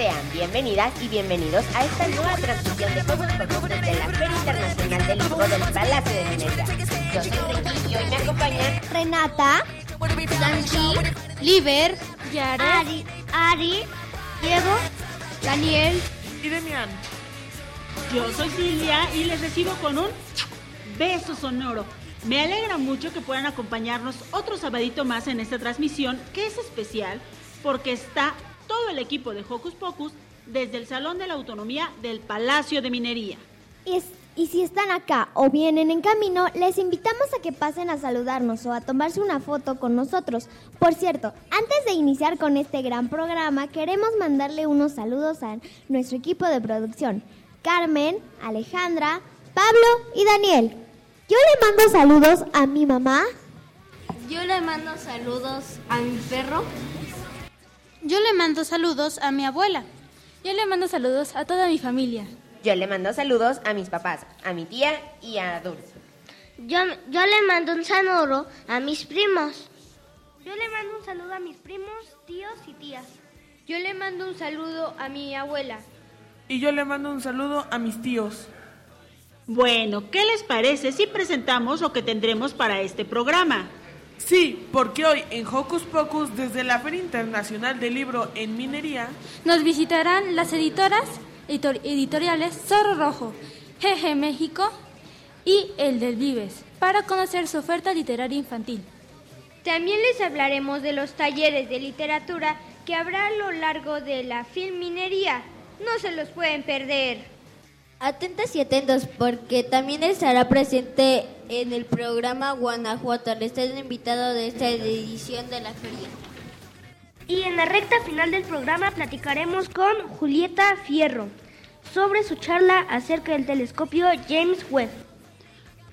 Sean bienvenidas y bienvenidos a esta nueva transmisión de Hocus Pocus desde la Feria Internacional del Libro del Palacio de Minería. Yo soy Ricky y hoy me acompañan Renata, Sanchi, Liber, Yara, Ari, Ari, Diego, Daniel y Demian. Yo soy Silvia y les recibo con un beso sonoro. Me alegra mucho que puedan acompañarnos otro sabadito más en esta transmisión que es especial porque está todo el equipo de Hocus Pocus desde el Salón de la Autonomía del Palacio de Minería. Y, y, si están acá o vienen en camino, les invitamos a que pasen a saludarnos o a tomarse una foto con nosotros. Por cierto, antes de iniciar con este gran programa, queremos mandarle unos saludos a nuestro equipo de producción, Carmen, Alejandra, Pablo y Daniel. Yo le mando saludos a mi mamá. Yo le mando saludos a mi perro. Yo le mando saludos a mi abuela. Yo le mando saludos a toda mi familia. Yo le mando saludos a mis papás, a mi tía y a Dulce. Yo, yo le mando un saludo a mis primos. Yo le mando un saludo a mis primos, tíos y tías. Yo le mando un saludo a mi abuela. Y yo le mando un saludo a mis tíos. Bueno, ¿qué les parece si presentamos lo que tendremos para este programa? Sí, porque hoy en Hocus Pocus, desde la Feria Internacional del Libro en Minería, nos visitarán las editoras editor editoriales Zorro Rojo, Jeje México y El del Vives, para conocer su oferta literaria infantil. También les hablaremos de los talleres de literatura que habrá a lo largo de la Filminería. No se los pueden perder. Atentas y atentos porque también estará presente en el programa Guanajuato al estar invitado de esta edición de la feria. Y en la recta final del programa platicaremos con Julieta Fierro sobre su charla acerca del telescopio James Webb.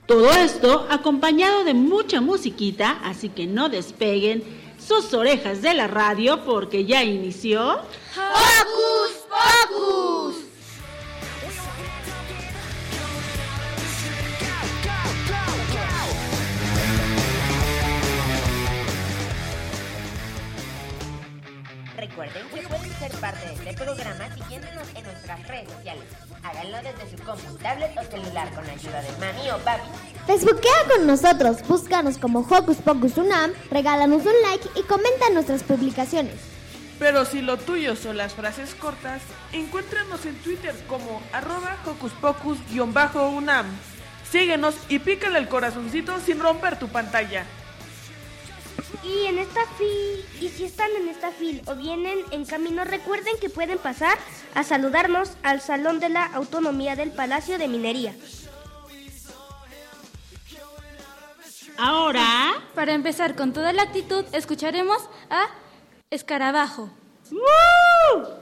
Todo esto acompañado de mucha musiquita, así que no despeguen sus orejas de la radio porque ya inició. ¡Hocus Pocus! Recuerden que pueden ser parte de este programa siguiéndonos en nuestras redes sociales. Háganlo desde su compu, tablet o celular con ayuda de mami o papi. Facebookea con nosotros, búscanos como Hocus Pocus Unam, regálanos un like y comenta nuestras publicaciones. Pero si lo tuyo son las frases cortas, encuéntranos en Twitter como arroba Hocus Pocus-Unam. Síguenos y pícale el corazoncito sin romper tu pantalla. Y en esta fil, y si están en esta fil o vienen en camino, recuerden que pueden pasar a saludarnos al Salón de la Autonomía del Palacio de Minería. Ahora, para empezar con toda la actitud, escucharemos a Escarabajo. ¡Woo!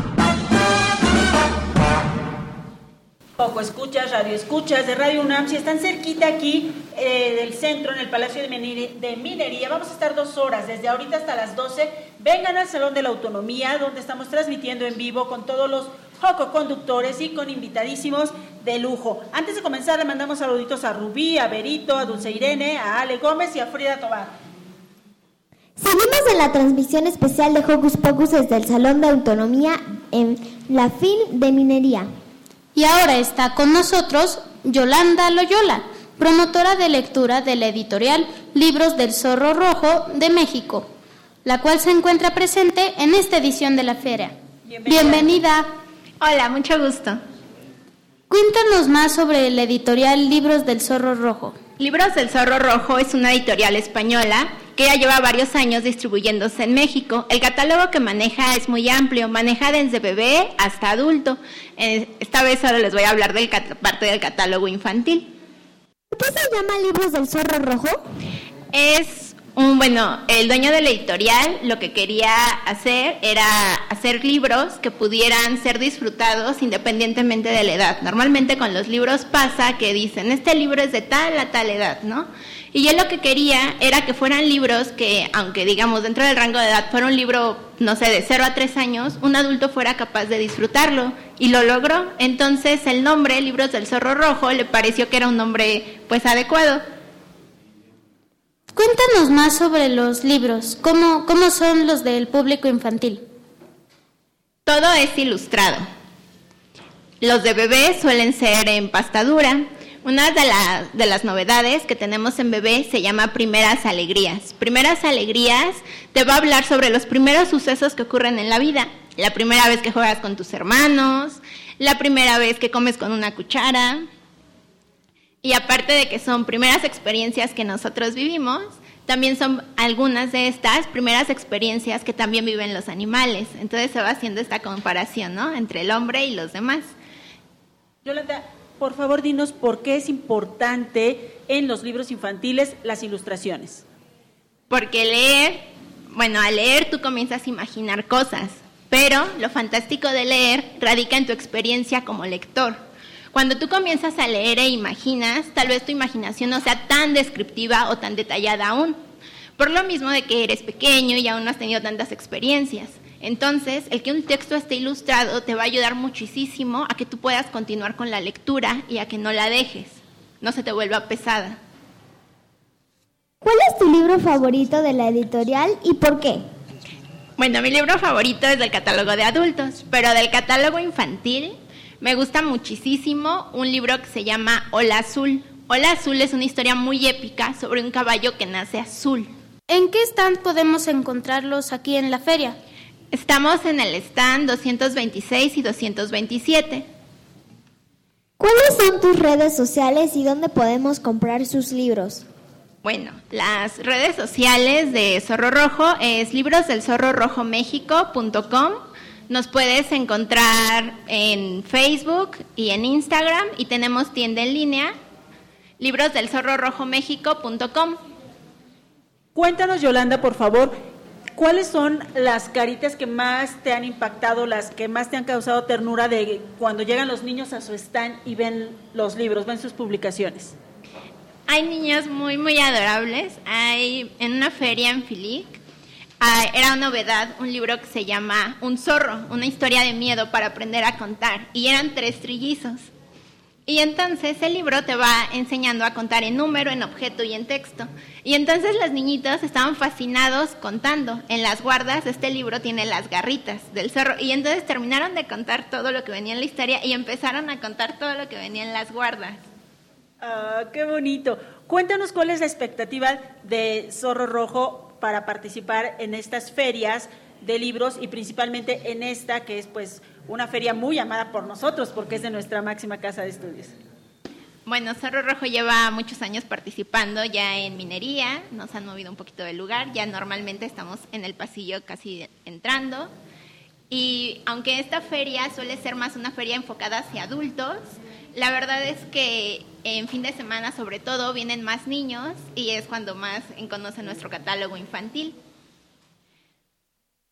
Poco escuchas, radio escuchas de Radio UNAM, si están cerquita aquí eh, del centro, en el Palacio de, Minería, vamos a estar dos horas, desde ahorita hasta las 12. Vengan al Salón de la Autonomía, donde estamos transmitiendo en vivo con todos los Joco conductores y con invitadísimos de lujo. Antes de comenzar, le mandamos saluditos a Rubí, a Berito, a Dulce Irene, a Ale Gómez y a Frida Tobar. Seguimos en la transmisión especial de Hocus Pocus desde el Salón de Autonomía en la FIL de Minería. Y ahora está con nosotros Yolanda Loyola, promotora de lectura de la editorial Libros del Zorro Rojo de México, la cual se encuentra presente en esta edición de la feria. Bienvenida. Hola, mucho gusto. Cuéntanos más sobre la editorial Libros del Zorro Rojo. Libros del Zorro Rojo es una editorial española que ya lleva varios años distribuyéndose en México. El catálogo que maneja es muy amplio, maneja desde bebé hasta adulto. Eh, Esta vez solo les voy a hablar de parte del catálogo infantil. ¿Por qué se llama Libros del Zorro Rojo? Es un, bueno, el dueño de la editorial lo que quería hacer era hacer libros que pudieran ser disfrutados independientemente de la edad. Normalmente con los libros pasa que dicen, este libro es de tal a tal edad, ¿no? Y él lo que quería era que fueran libros que, aunque digamos dentro del rango de edad fuera un libro, no sé, de 0 a 3 años, un adulto fuera capaz de disfrutarlo. Y lo logró. Entonces el nombre, Libros del Zorro Rojo, le pareció que era un nombre pues adecuado. Cuéntanos más sobre los libros, cómo, cómo son los del público infantil. Todo es ilustrado. Los de bebé suelen ser en pasta dura, Una de, las novedades que tenemos en Bebé se llama Primeras Alegrías. Primeras Alegrías te va a hablar sobre los primeros sucesos que ocurren en la vida. La primera vez que juegas con tus hermanos, la primera vez que comes con una cuchara. Y aparte de que son primeras experiencias que nosotros vivimos, también son algunas de estas primeras experiencias que también viven los animales. Entonces se va haciendo esta comparación, ¿no? Entre el hombre y los demás. Yolanda, por favor, dinos por qué es importante en los libros infantiles las ilustraciones. Porque leer, bueno, al leer tú comienzas a imaginar cosas, pero lo fantástico de leer radica en tu experiencia como lector. Cuando tú comienzas a leer e imaginas, tal vez tu imaginación no sea tan descriptiva o tan detallada aún. Por lo mismo de que eres pequeño y aún no has tenido tantas experiencias. Entonces, el que un texto esté ilustrado te va a ayudar muchísimo a que tú puedas continuar con la lectura y a que no la dejes, no se te vuelva pesada. ¿Cuál es tu libro favorito de la editorial y por qué? Bueno, mi libro favorito es del catálogo de adultos, pero del catálogo infantil me gusta muchísimo un libro que se llama Hola Azul. Hola Azul es una historia muy épica sobre un caballo que nace azul. ¿En qué stand podemos encontrarlos aquí en la feria? Estamos en el stand 226 y 227. ¿Cuáles son tus redes sociales y dónde podemos comprar sus libros? Bueno, las redes sociales de Zorro Rojo es librosdelzorrorojomexico.com. Nos puedes encontrar en Facebook y en Instagram y tenemos tienda en línea librosdelzorrorojomexico.com. Cuéntanos, Yolanda, por favor, ¿Cuáles son las caritas que más te han impactado, las que más te han causado ternura de cuando llegan los niños a su stand y ven los libros, ven sus publicaciones? Hay niños muy, muy adorables. Hay en una feria en Filic, era una novedad un libro que se llama Un zorro, una historia de miedo para aprender a contar. Y eran tres trillizos. Y entonces el libro te va enseñando a contar en número, en objeto y en texto. Y entonces los niñitos estaban fascinados contando. En las guardas este libro tiene las garritas del zorro. Y entonces terminaron de contar todo lo que venía en la historia y empezaron a contar todo lo que venía en las guardas. Ah, qué bonito. Cuéntanos cuál es la expectativa de Zorro Rojo para participar en estas ferias de libros y principalmente en esta que es pues una feria muy amada por nosotros porque es de nuestra máxima casa de estudios. Bueno, Cerro Rojo lleva muchos años participando ya en minería, nos han movido un poquito del lugar, ya normalmente estamos en el pasillo casi entrando. Y aunque esta feria suele ser más una feria enfocada hacia adultos, la verdad es que en fin de semana sobre todo vienen más niños y es cuando más conocen nuestro catálogo infantil.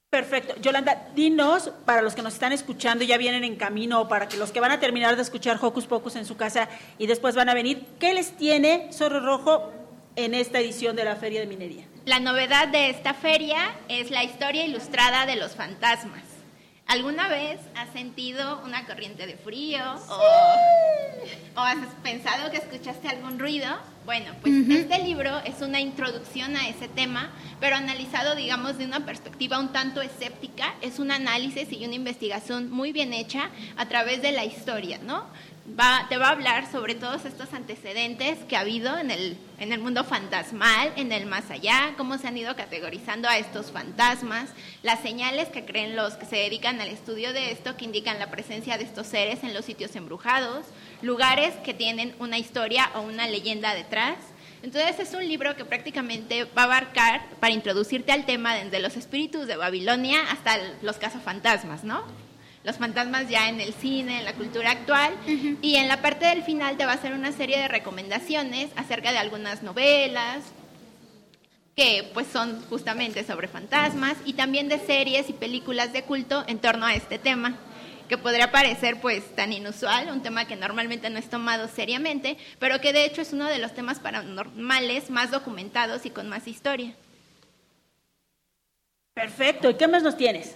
Perfecto. Yolanda, dinos, para los que nos están escuchando, ya vienen en camino, o para que los que van a terminar de escuchar Hocus Pocus en su casa y después van a venir, ¿qué les tiene Zorro Rojo en esta edición de la Feria de Minería? La novedad de esta feria es la historia ilustrada de los fantasmas. ¿Alguna vez has sentido una corriente de frío o, has pensado que escuchaste algún ruido? Bueno, pues este libro es una introducción a ese tema, pero analizado, digamos, de una perspectiva un tanto escéptica. Es un análisis y una investigación muy bien hecha a través de la historia, ¿no? Te va a hablar sobre todos estos antecedentes que ha habido en el, en el mundo fantasmal, en el más allá, cómo se han ido categorizando a estos fantasmas, las señales que creen los que se dedican al estudio de esto, que indican la presencia de estos seres en los sitios embrujados, lugares que tienen una historia o una leyenda detrás. Entonces es un libro que prácticamente va a abarcar para introducirte al tema desde los espíritus de Babilonia hasta los cazafantasmas, ¿no? Los fantasmas ya en el cine, en la cultura actual. Y en la parte del final te va a hacer una serie de recomendaciones acerca de algunas novelas que pues son justamente sobre fantasmas y también de series y películas de culto en torno a este tema que podría parecer pues tan inusual, un tema que normalmente no es tomado seriamente, pero que de hecho es uno de los temas paranormales más documentados y con más historia. Perfecto, ¿y qué más nos tienes?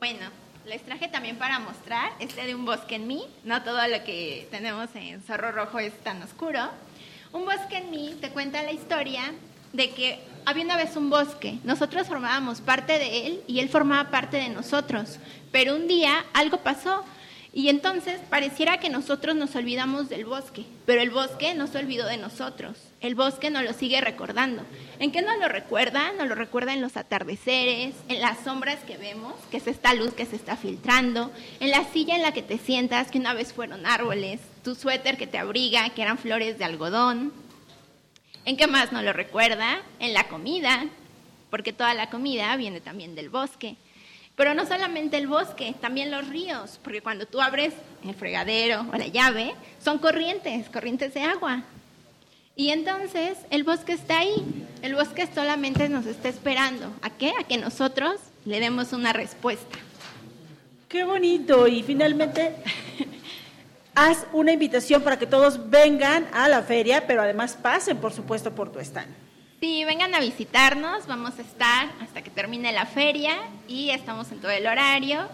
Bueno, les traje también para mostrar este de un bosque en mí. No todo lo que tenemos en Zorro Rojo es tan oscuro. Un bosque en mí te cuenta la historia de que había una vez un bosque. Nosotros formábamos parte de él y él formaba parte de nosotros. Pero un día algo pasó Y entonces pareciera que nosotros nos olvidamos del bosque, pero el bosque no se olvidó de nosotros. El bosque nos lo sigue recordando. ¿En qué nos lo recuerda? Nos lo recuerda en los atardeceres, en las sombras que vemos, que es esta luz que se está filtrando, en la silla en la que te sientas, que una vez fueron árboles, tu suéter que te abriga, que eran flores de algodón. ¿En qué más nos lo recuerda? En la comida, porque toda la comida viene también del bosque. Pero no solamente el bosque, también los ríos, porque cuando tú abres el fregadero o la llave, son corrientes, corrientes de agua. Y entonces el bosque está ahí, el bosque solamente nos está esperando. ¿A qué? A que nosotros le demos una respuesta. Qué bonito. Y finalmente, haz una invitación para que todos vengan a la feria, pero además pasen, por supuesto, por tu stand. Sí, vengan a visitarnos, vamos a estar hasta que termine la feria y estamos en todo el horario.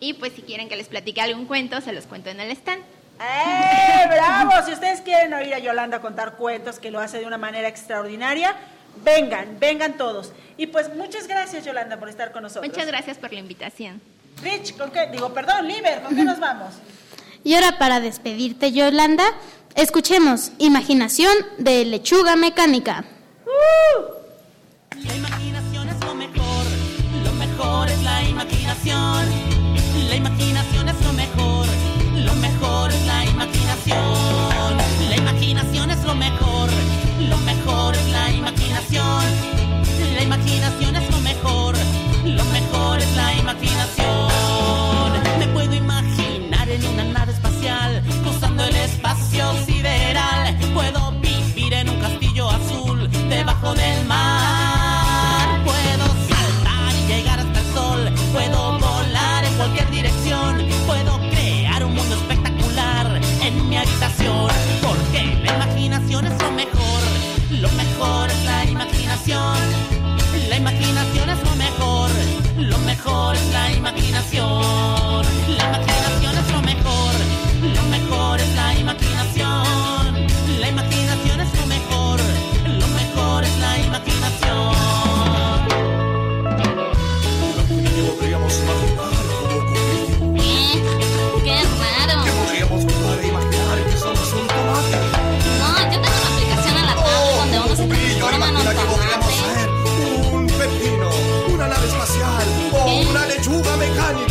Y pues si quieren que les platique algún cuento, se los cuento en el stand. ¡Eh, bravo! Si ustedes quieren oír a Yolanda contar cuentos, que lo hace de una manera extraordinaria, vengan, vengan todos. Y pues muchas gracias, Yolanda, por estar con nosotros. Muchas gracias por la invitación. Rich, ¿con qué? Digo, perdón, Liber, ¿con qué nos vamos? Y ahora para despedirte, Yolanda, escuchemos Imaginación de Lechuga Mecánica. La imaginación es lo mejor, lo mejor es la imaginación. La imaginación es lo mejor, mejor es la imaginación. La imaginación es lo mejor, lo mejor es la imaginación. La imaginación es lo mejor, lo mejor es la imaginación. Me puedo imaginar en una nave espacial, cruzando el espacio sideral. Puedo vivir en un castillo azul debajo del mar. Mejor es la imaginación. Una lechuga mecánica.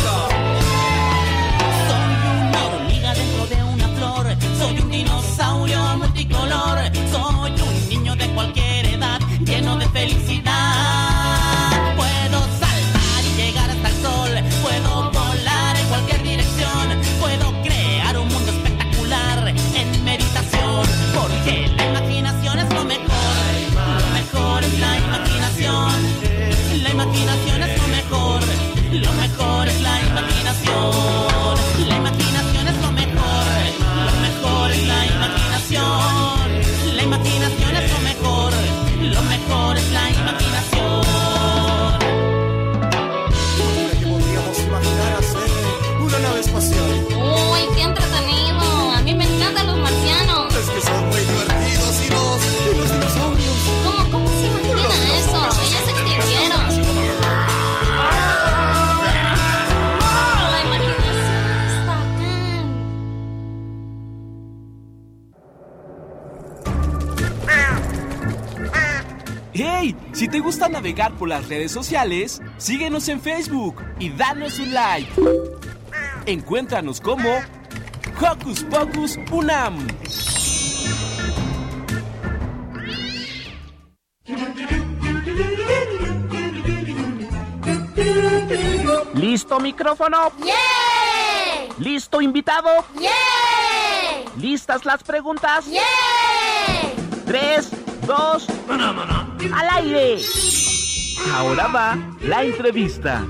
Por las redes sociales, síguenos en Facebook y danos un like. Encuéntranos como Hocus Pocus Unam. ¿Listo micrófono? ¡Yeah! ¿Listo invitado? ¡Yeah! ¿Listas las preguntas? ¡Yeah! Tres, dos, al aire. Ahora va la entrevista.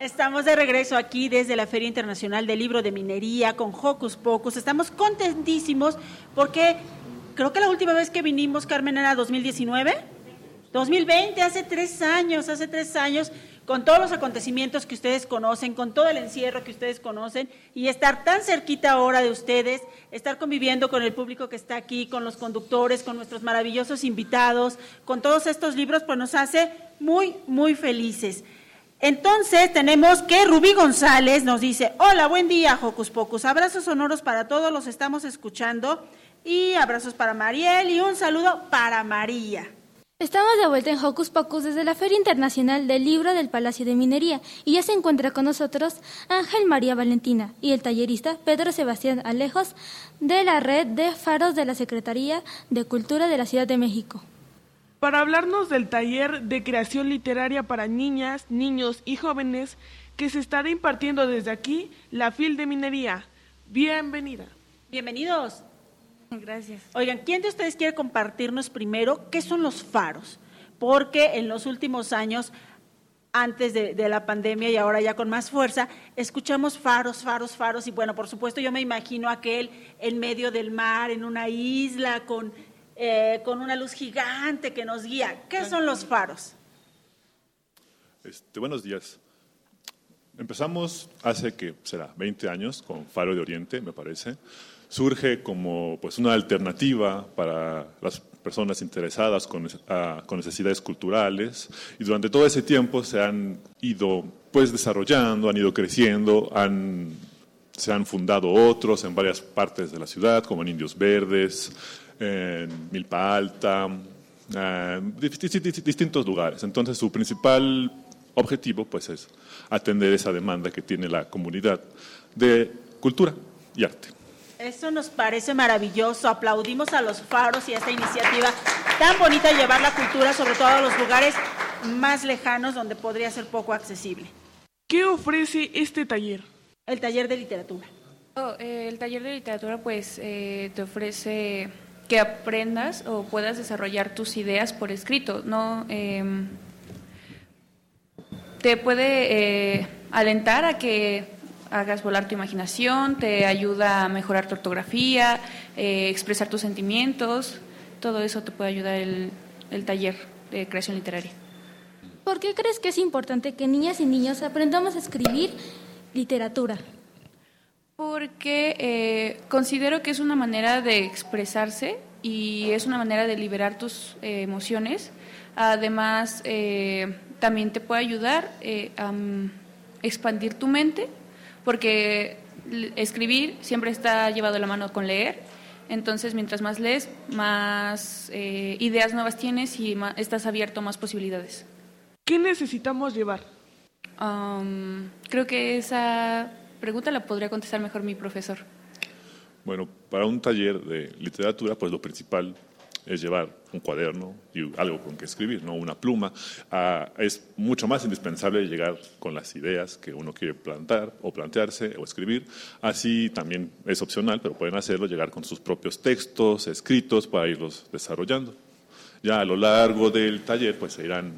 Estamos de regreso aquí desde la Feria Internacional del Libro de Minería con Hocus Pocus. Estamos contentísimos porque creo que la última vez que vinimos, Carmen, era 2019. 2020, hace tres años, hace tres años, con todos los acontecimientos que ustedes conocen, con todo el encierro que ustedes conocen, y estar tan cerquita ahora de ustedes, estar conviviendo con el público que está aquí, con los conductores, con nuestros maravillosos invitados, con todos estos libros, pues nos hace muy, muy felices. Entonces tenemos que Rubí González nos dice, hola, buen día, Jocus Pocus. Abrazos sonoros para todos, los estamos escuchando. Y abrazos para Mariel y un saludo para María. Estamos de vuelta en Hocus Pocus desde la Feria Internacional del Libro del Palacio de Minería y ya se encuentra con nosotros Ángel María Valentina y el tallerista Pedro Sebastián Alejos de la red de faros de la Secretaría de Cultura de la Ciudad de México. Para hablarnos del taller de creación literaria para niñas, niños y jóvenes que se estará impartiendo desde aquí, la FIL de Minería. Bienvenida. Bienvenidos. Gracias. Oigan, ¿quién de ustedes quiere compartirnos primero qué son los faros? Porque en los últimos años, antes de, de, la pandemia y ahora ya con más fuerza, escuchamos faros, faros, faros y bueno, por supuesto yo me imagino aquel en medio del mar, en una isla, con, eh, con una luz gigante que nos guía. ¿Qué son los faros? Este, buenos días. Empezamos hace que será 20 años con Faro de Oriente, me parece surge como pues, una alternativa para las personas interesadas con, uh, con, necesidades culturales y durante todo ese tiempo se han ido pues desarrollando, han ido creciendo, se han fundado otros en varias partes de la ciudad, como en Indios Verdes, en Milpa Alta, uh, distintos lugares. Entonces su principal objetivo pues es atender esa demanda que tiene la comunidad de cultura y arte. Eso nos parece maravilloso. Aplaudimos a los faros y a esta iniciativa tan bonita de llevar la cultura, sobre todo a los lugares más lejanos donde podría ser poco accesible. ¿Qué ofrece este taller? El taller de literatura. Oh, eh, el taller de literatura pues eh, te ofrece que aprendas o puedas desarrollar tus ideas por escrito. No eh, te puede eh, alentar a que hagas volar tu imaginación, te ayuda a mejorar tu ortografía, eh, expresar tus sentimientos, todo eso te puede ayudar el, el, taller de creación literaria. ¿Por qué crees que es importante que niñas y niños aprendamos a escribir literatura? Porque eh, considero que es una manera de expresarse y es una manera de liberar tus eh, emociones. Además, eh, también te puede ayudar a expandir tu mente porque escribir siempre está llevado de la mano con leer. Entonces, mientras más lees, más eh, ideas nuevas tienes y más, estás abierto a más posibilidades. ¿Qué necesitamos llevar? Um, creo que esa pregunta la podría contestar mejor mi profesor. Bueno, para un taller de literatura, pues lo principal es llevar un cuaderno y algo con que escribir, no una pluma. Ah, es mucho más indispensable llegar con las ideas que uno quiere plantar o plantearse o escribir. Así también es opcional, pero pueden hacerlo, llegar con sus propios textos escritos para irlos desarrollando. Ya a lo largo del taller pues se irán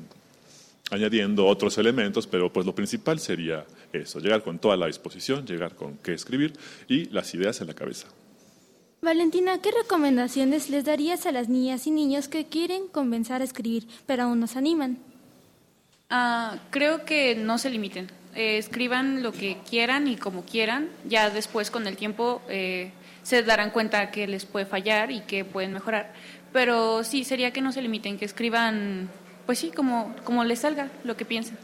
añadiendo otros elementos, pero pues lo principal sería eso, llegar con toda la disposición, llegar con qué escribir y las ideas en la cabeza. Valentina, ¿qué recomendaciones les darías a las niñas y niños que quieren comenzar a escribir, pero aún no se animan? Uh, creo que no se limiten. Eh, escriban lo que quieran y como quieran. Ya después, con el tiempo, eh, se darán cuenta que les puede fallar y que pueden mejorar. Pero sí, sería que no se limiten, que escriban, pues sí, como, como les salga, lo que piensen.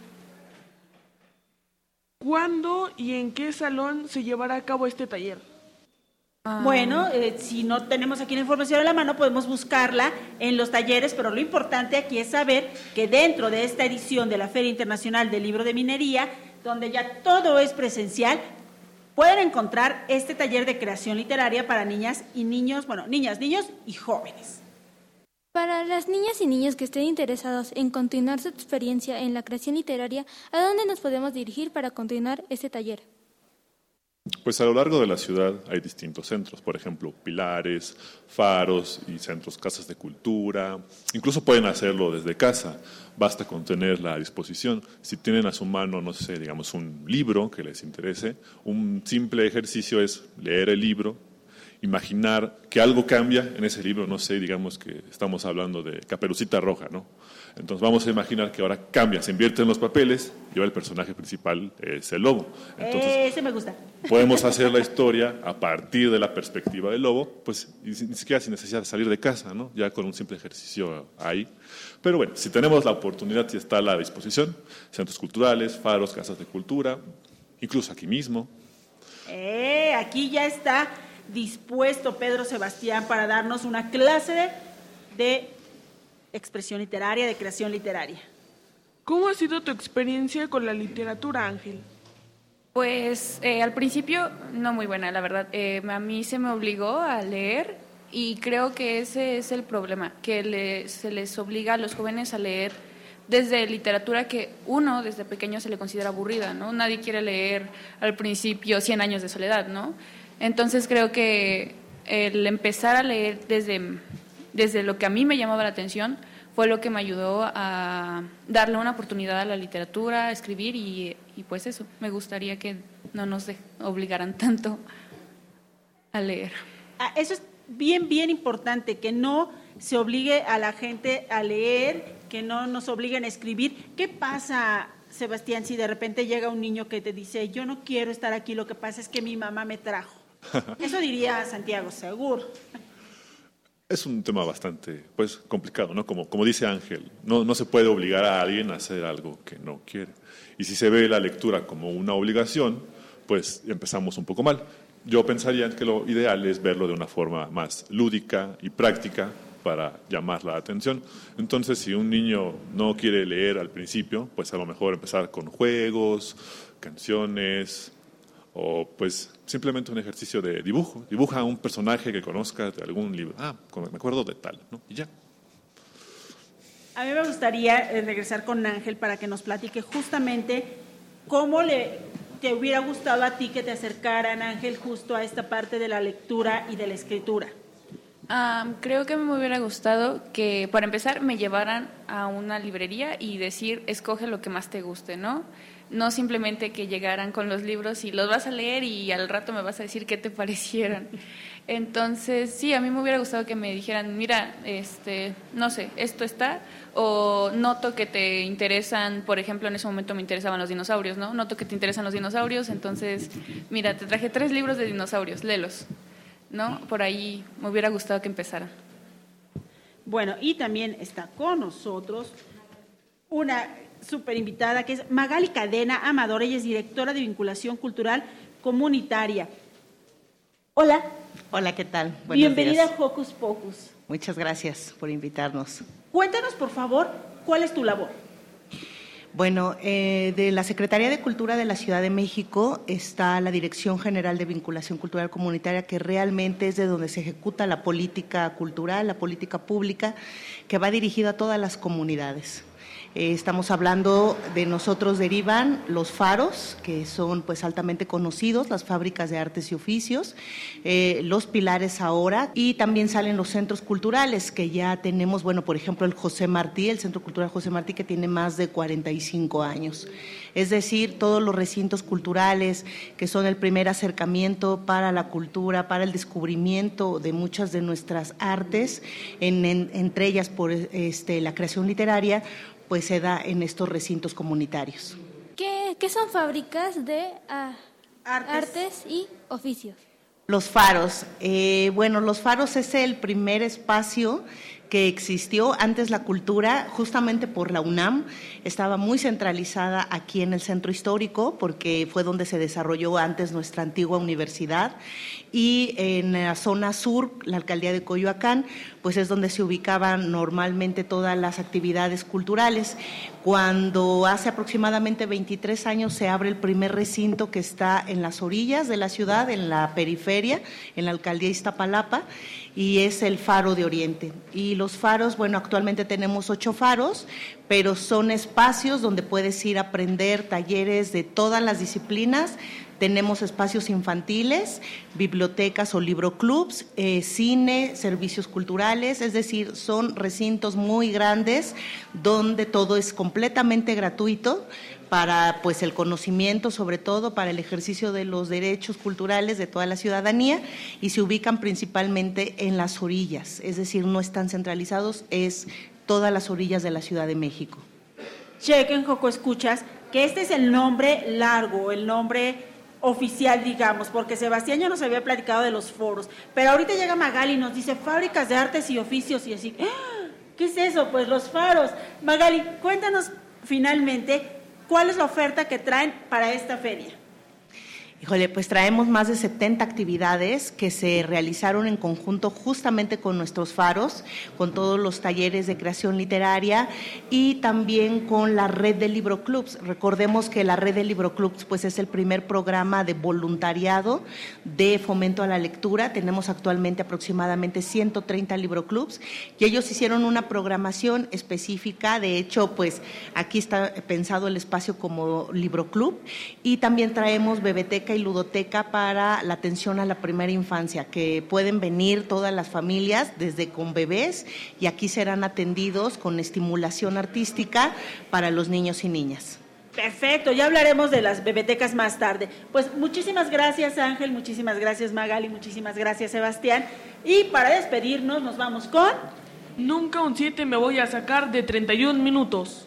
¿Cuándo y en qué salón se llevará a cabo este taller? Bueno, eh, si no tenemos aquí la información a la mano, podemos buscarla en los talleres, pero lo importante aquí es saber que dentro de esta edición de la Feria Internacional del Libro de Minería, donde ya todo es presencial, pueden encontrar este taller de creación literaria para niñas y niños, bueno, niñas, niños y jóvenes. Para las niñas y niños que estén interesados en continuar su experiencia en la creación literaria, ¿a dónde nos podemos dirigir para continuar este taller? Pues a lo largo de la ciudad hay distintos centros, por ejemplo, pilares, faros y centros, casas de cultura. Incluso pueden hacerlo desde casa, basta con tenerla a disposición. Si tienen a su mano, no sé, digamos, un libro que les interese, un simple ejercicio es leer el libro imaginar que algo cambia en ese libro, no sé, digamos que estamos hablando de Caperucita Roja, ¿no? Entonces vamos a imaginar que ahora cambia, se invierten los papeles y ahora el personaje principal es el lobo. Entonces, Ese me gusta. podemos hacer la historia a partir de la perspectiva del lobo, pues ni siquiera sin necesidad de salir de casa, ¿no? Ya con un simple ejercicio ahí. Pero bueno, si tenemos la oportunidad, si está a la disposición, centros culturales, faros, casas de cultura, incluso aquí mismo, Eh, aquí ya está dispuesto Pedro Sebastián para darnos una clase de expresión literaria, de creación literaria. ¿Cómo ha sido tu experiencia con la literatura, Ángel? Pues eh, al principio no muy buena, la verdad. Eh, a mí se me obligó a leer y creo que ese es el problema, que le- se les obliga a los jóvenes a leer desde literatura que uno desde pequeño se le considera aburrida, ¿no? Nadie quiere leer al principio Cien años de soledad, ¿no? Entonces creo que el empezar a leer desde, desde lo que a mí me llamaba la atención fue lo que me ayudó a darle una oportunidad a la literatura, a escribir y, y pues eso, me gustaría que no nos obligaran tanto a leer. Ah, eso es bien, bien importante, que no se obligue a la gente a leer, que no nos obliguen a escribir. ¿Qué pasa, Sebastián, si de repente llega un niño que te dice, yo no quiero estar aquí, lo que pasa es que mi mamá me trajo? Eso diría Santiago, seguro. Es un tema bastante pues, complicado, ¿no? Como, como dice Ángel, no, no se puede obligar a alguien a hacer algo que no quiere. Y si se ve la lectura como una obligación, pues empezamos un poco mal. Yo pensaría que lo ideal es verlo de una forma más lúdica y práctica para llamar la atención. Entonces, si un niño no quiere leer al principio, pues a lo mejor empezar con juegos, canciones, o pues simplemente un ejercicio de dibujo. Dibuja a un personaje que conozcas de algún libro. Ah, me acuerdo de tal, ¿no? Y ya. A mí me gustaría eh, regresar con Ángel para que nos platique justamente cómo le te hubiera gustado a ti que te acercaran, Ángel, justo a esta parte de la lectura y de la escritura. Ah, creo que me hubiera gustado que, para empezar, me llevaran a una librería y decir, escoge lo que más te guste, ¿no? No simplemente que llegaran con los libros y los vas a leer y al rato me vas a decir qué te parecieron. Entonces, sí, a mí me hubiera gustado que me dijeran, mira, este, no sé, esto está, o noto que te interesan, por ejemplo, en ese momento me interesaban los dinosaurios, ¿no? Noto que te interesan los dinosaurios, entonces, mira, te traje tres libros de dinosaurios, léelos. ¿no? Por ahí me hubiera gustado que empezara. Bueno, y también está con nosotros una super invitada que es Magali Cadena Amador, ella es directora de vinculación cultural comunitaria. Hola. Hola, ¿qué tal? Buenos Bienvenida días. a Hocus Pocus. Muchas gracias por invitarnos. Cuéntanos, por favor, cuál es tu labor. Bueno, eh, de la Secretaría de Cultura de la Ciudad de México está la Dirección General de Vinculación Cultural Comunitaria, que realmente es de donde se ejecuta la política cultural, la política pública, que va dirigida a todas las comunidades. Eh, estamos hablando de nosotros derivan los faros, que son pues altamente conocidos, las fábricas de artes y oficios, eh, los pilares ahora, y también salen los centros culturales, que ya tenemos, bueno, por ejemplo, el José Martí, el Centro Cultural José Martí, que tiene más de 45 años. Es decir, todos los recintos culturales, que son el primer acercamiento para la cultura, para el descubrimiento de muchas de nuestras artes, en- en- entre ellas por este, la creación literaria, pues se da en estos recintos comunitarios. ¿Qué, qué son fábricas de ah, artes. y oficios? Los faros. Eh, bueno, los faros es el primer espacio que existió antes la cultura, justamente por la UNAM, estaba muy centralizada aquí en el centro histórico, porque fue donde se desarrolló antes nuestra antigua universidad, y en la zona sur, la alcaldía de Coyoacán, pues es donde se ubicaban normalmente todas las actividades culturales. Cuando hace aproximadamente 23 años se abre el primer recinto que está en las orillas de la ciudad, en la periferia, en la alcaldía Iztapalapa, y es el Faro de Oriente. Y los faros, bueno, actualmente tenemos ocho faros, pero son espacios donde puedes ir a aprender talleres de todas las disciplinas. Tenemos espacios infantiles, bibliotecas o libroclubs, eh, cine, servicios culturales, es decir, son recintos muy grandes donde todo es completamente gratuito para pues el conocimiento, sobre todo para el ejercicio de los derechos culturales de toda la ciudadanía y se ubican principalmente en las orillas, es decir, no están centralizados, es todas las orillas de la Ciudad de México. Chequen, Joco, escuchas, que este es el nombre largo, el nombre oficial, digamos, porque Sebastián ya nos había platicado de los foros, pero ahorita llega Magali y nos dice fábricas de artes y oficios y así, ¡ah! ¿qué es eso? Pues los faros. Magali, cuéntanos finalmente cuál es la oferta que traen para esta feria. Híjole, pues traemos más de 70 actividades que se realizaron en conjunto justamente con nuestros faros, con todos los talleres de creación literaria y también con la red de libroclubs. Recordemos que la red de libroclubs pues es el primer programa de voluntariado de fomento a la lectura. Tenemos actualmente aproximadamente 130 libroclubs y ellos hicieron una programación específica. De hecho, pues aquí está pensado el espacio como libroclub y también traemos biblioteca y ludoteca para la atención a la primera infancia, que pueden venir todas las familias desde con bebés y aquí serán atendidos con estimulación artística para los niños y niñas. Perfecto, ya hablaremos de las bebetecas más tarde. Pues muchísimas gracias Ángel, muchísimas gracias Magali, muchísimas gracias Sebastián. Y para despedirnos nos vamos con... Nunca un 7 me voy a sacar de 31 minutos.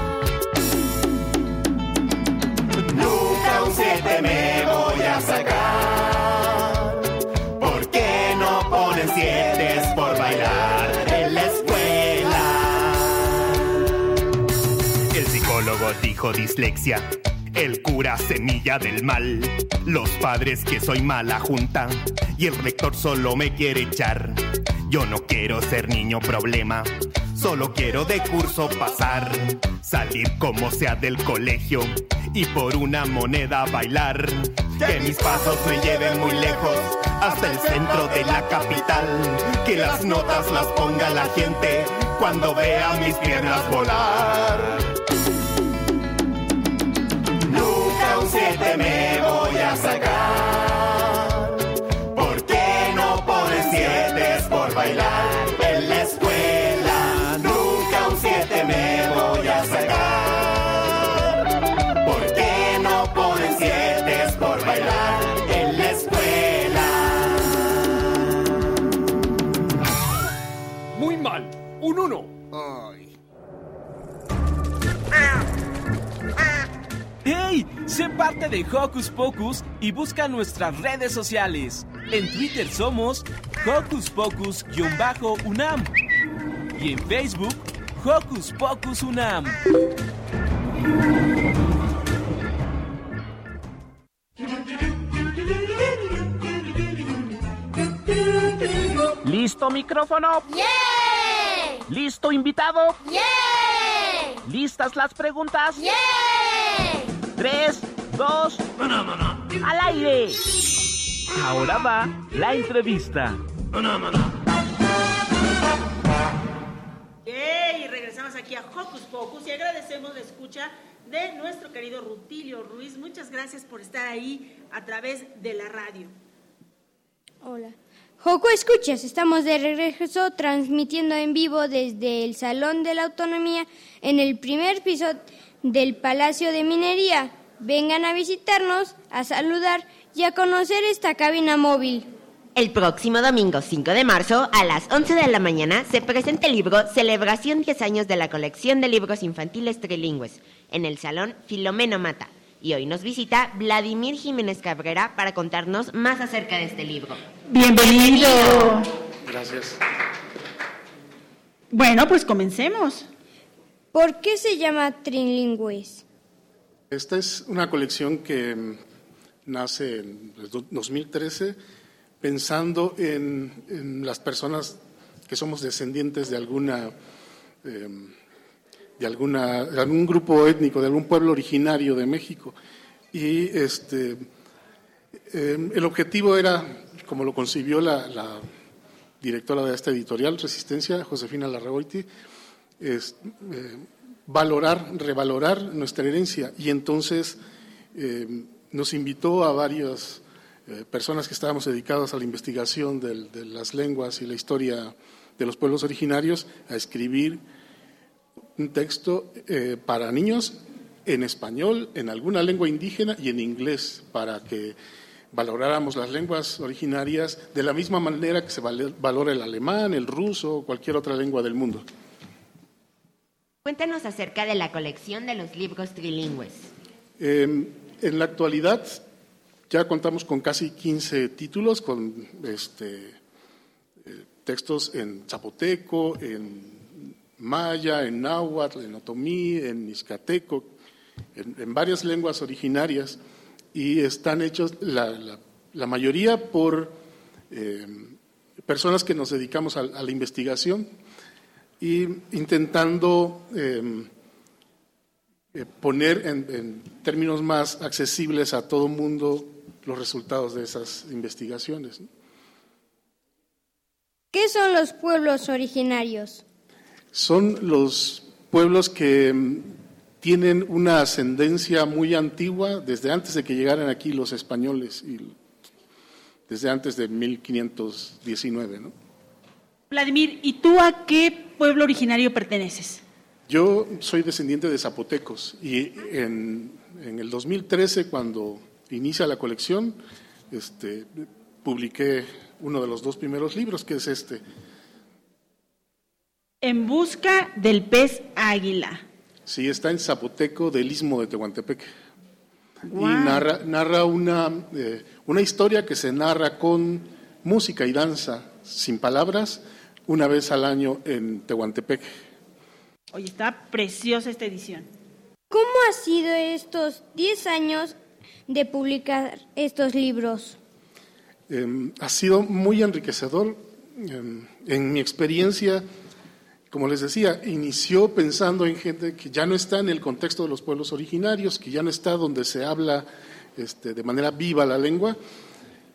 Siete me voy a sacar. ¿Por qué no ponen siete por bailar en la escuela? El psicólogo dijo dislexia. El cura semilla del mal, los padres que soy mala junta y el rector solo me quiere echar. Yo no quiero ser niño problema, Solo quiero de curso pasar, salir como sea del colegio y por una moneda bailar. Que mis pasos me lleven muy lejos, hasta el centro de la capital. Que las notas las ponga la gente cuando vea mis piernas volar. Nunca un siete me voy a sacar. ¿Por qué no pones siete por bailar en la escuela? Parte de Hocus Pocus y busca nuestras redes sociales. En Twitter somos Hocus Pocus-UNAM y en Facebook Hocus Pocus Unam. ¿Listo micrófono? ¡Yeah! ¿Listo invitado? ¡Yeah! ¿Listas las preguntas? ¡Yeah! Tres, dos, al aire. Ahora va la entrevista. Y regresamos aquí a Hocus Pocus y agradecemos la escucha de nuestro querido Rutilio Ruiz. Muchas gracias por estar ahí a través de la radio. Hola. Joco Escuchas, estamos de regreso transmitiendo en vivo desde el Salón de la Autonomía en el primer piso del Palacio de Minería. Vengan a visitarnos, a saludar y a conocer esta cabina móvil. El próximo domingo 5 de marzo a las 11 de la mañana se presenta el libro Celebración 10 años de la colección de libros infantiles trilingües en el Salón Filomeno Mata. Y hoy nos visita Vladimir Jiménez Cabrera para contarnos más acerca de este libro. Bienvenido. Gracias. Bueno, pues comencemos. ¿Por qué se llama Trilingües? Esta es una colección que mm, nace en el 2013 pensando en, las personas que somos descendientes de alguna em, de alguna de algún grupo étnico, de algún pueblo originario de México. Y este em, el objetivo era, como lo concibió la, la, directora de esta editorial, Resistencia, Josefina Larragoiti, es, eh, valorar, revalorar nuestra herencia. Y entonces em, nos invitó a varias eh, personas que estábamos dedicadas a la investigación de las lenguas y la historia de los pueblos originarios a escribir un texto eh, para niños en español, en alguna lengua indígena y en inglés, para que valoráramos las lenguas originarias de la misma manera que se valora el alemán, el ruso o cualquier otra lengua del mundo. Cuéntanos acerca de la colección de los libros trilingües. Em, en la actualidad ya contamos con casi 15 títulos, con este, textos en zapoteco, en maya, en náhuatl, en otomí, en iscateco, en, varias lenguas originarias y están hechos la, mayoría por eh, personas que nos dedicamos a, la investigación y intentando eh, eh, poner en, en, términos más accesibles a todo el mundo los resultados de esas investigaciones. ¿Qué son los pueblos originarios? Son los pueblos que mm, tienen una ascendencia muy antigua desde antes de que llegaran aquí los españoles y desde antes de 1519. ¿no? Vladimir, ¿y tú a qué pueblo originario perteneces? Yo soy descendiente de zapotecos y en, en el 2013, cuando inicia la colección, este, publiqué uno de los dos primeros libros, que es este. En busca del pez águila. Sí, está en zapoteco del istmo de Tehuantepec. Y narra, narra una, eh, una historia que se narra con música y danza, sin palabras, una vez al año en Tehuantepec. Oye, está preciosa esta edición. ¿Cómo ha sido estos 10 años de publicar estos libros? Em, ha sido muy enriquecedor. Em, en mi experiencia, como les decía, inició pensando en gente que ya no está en el contexto de los pueblos originarios, que ya no está donde se habla este, de manera viva la lengua,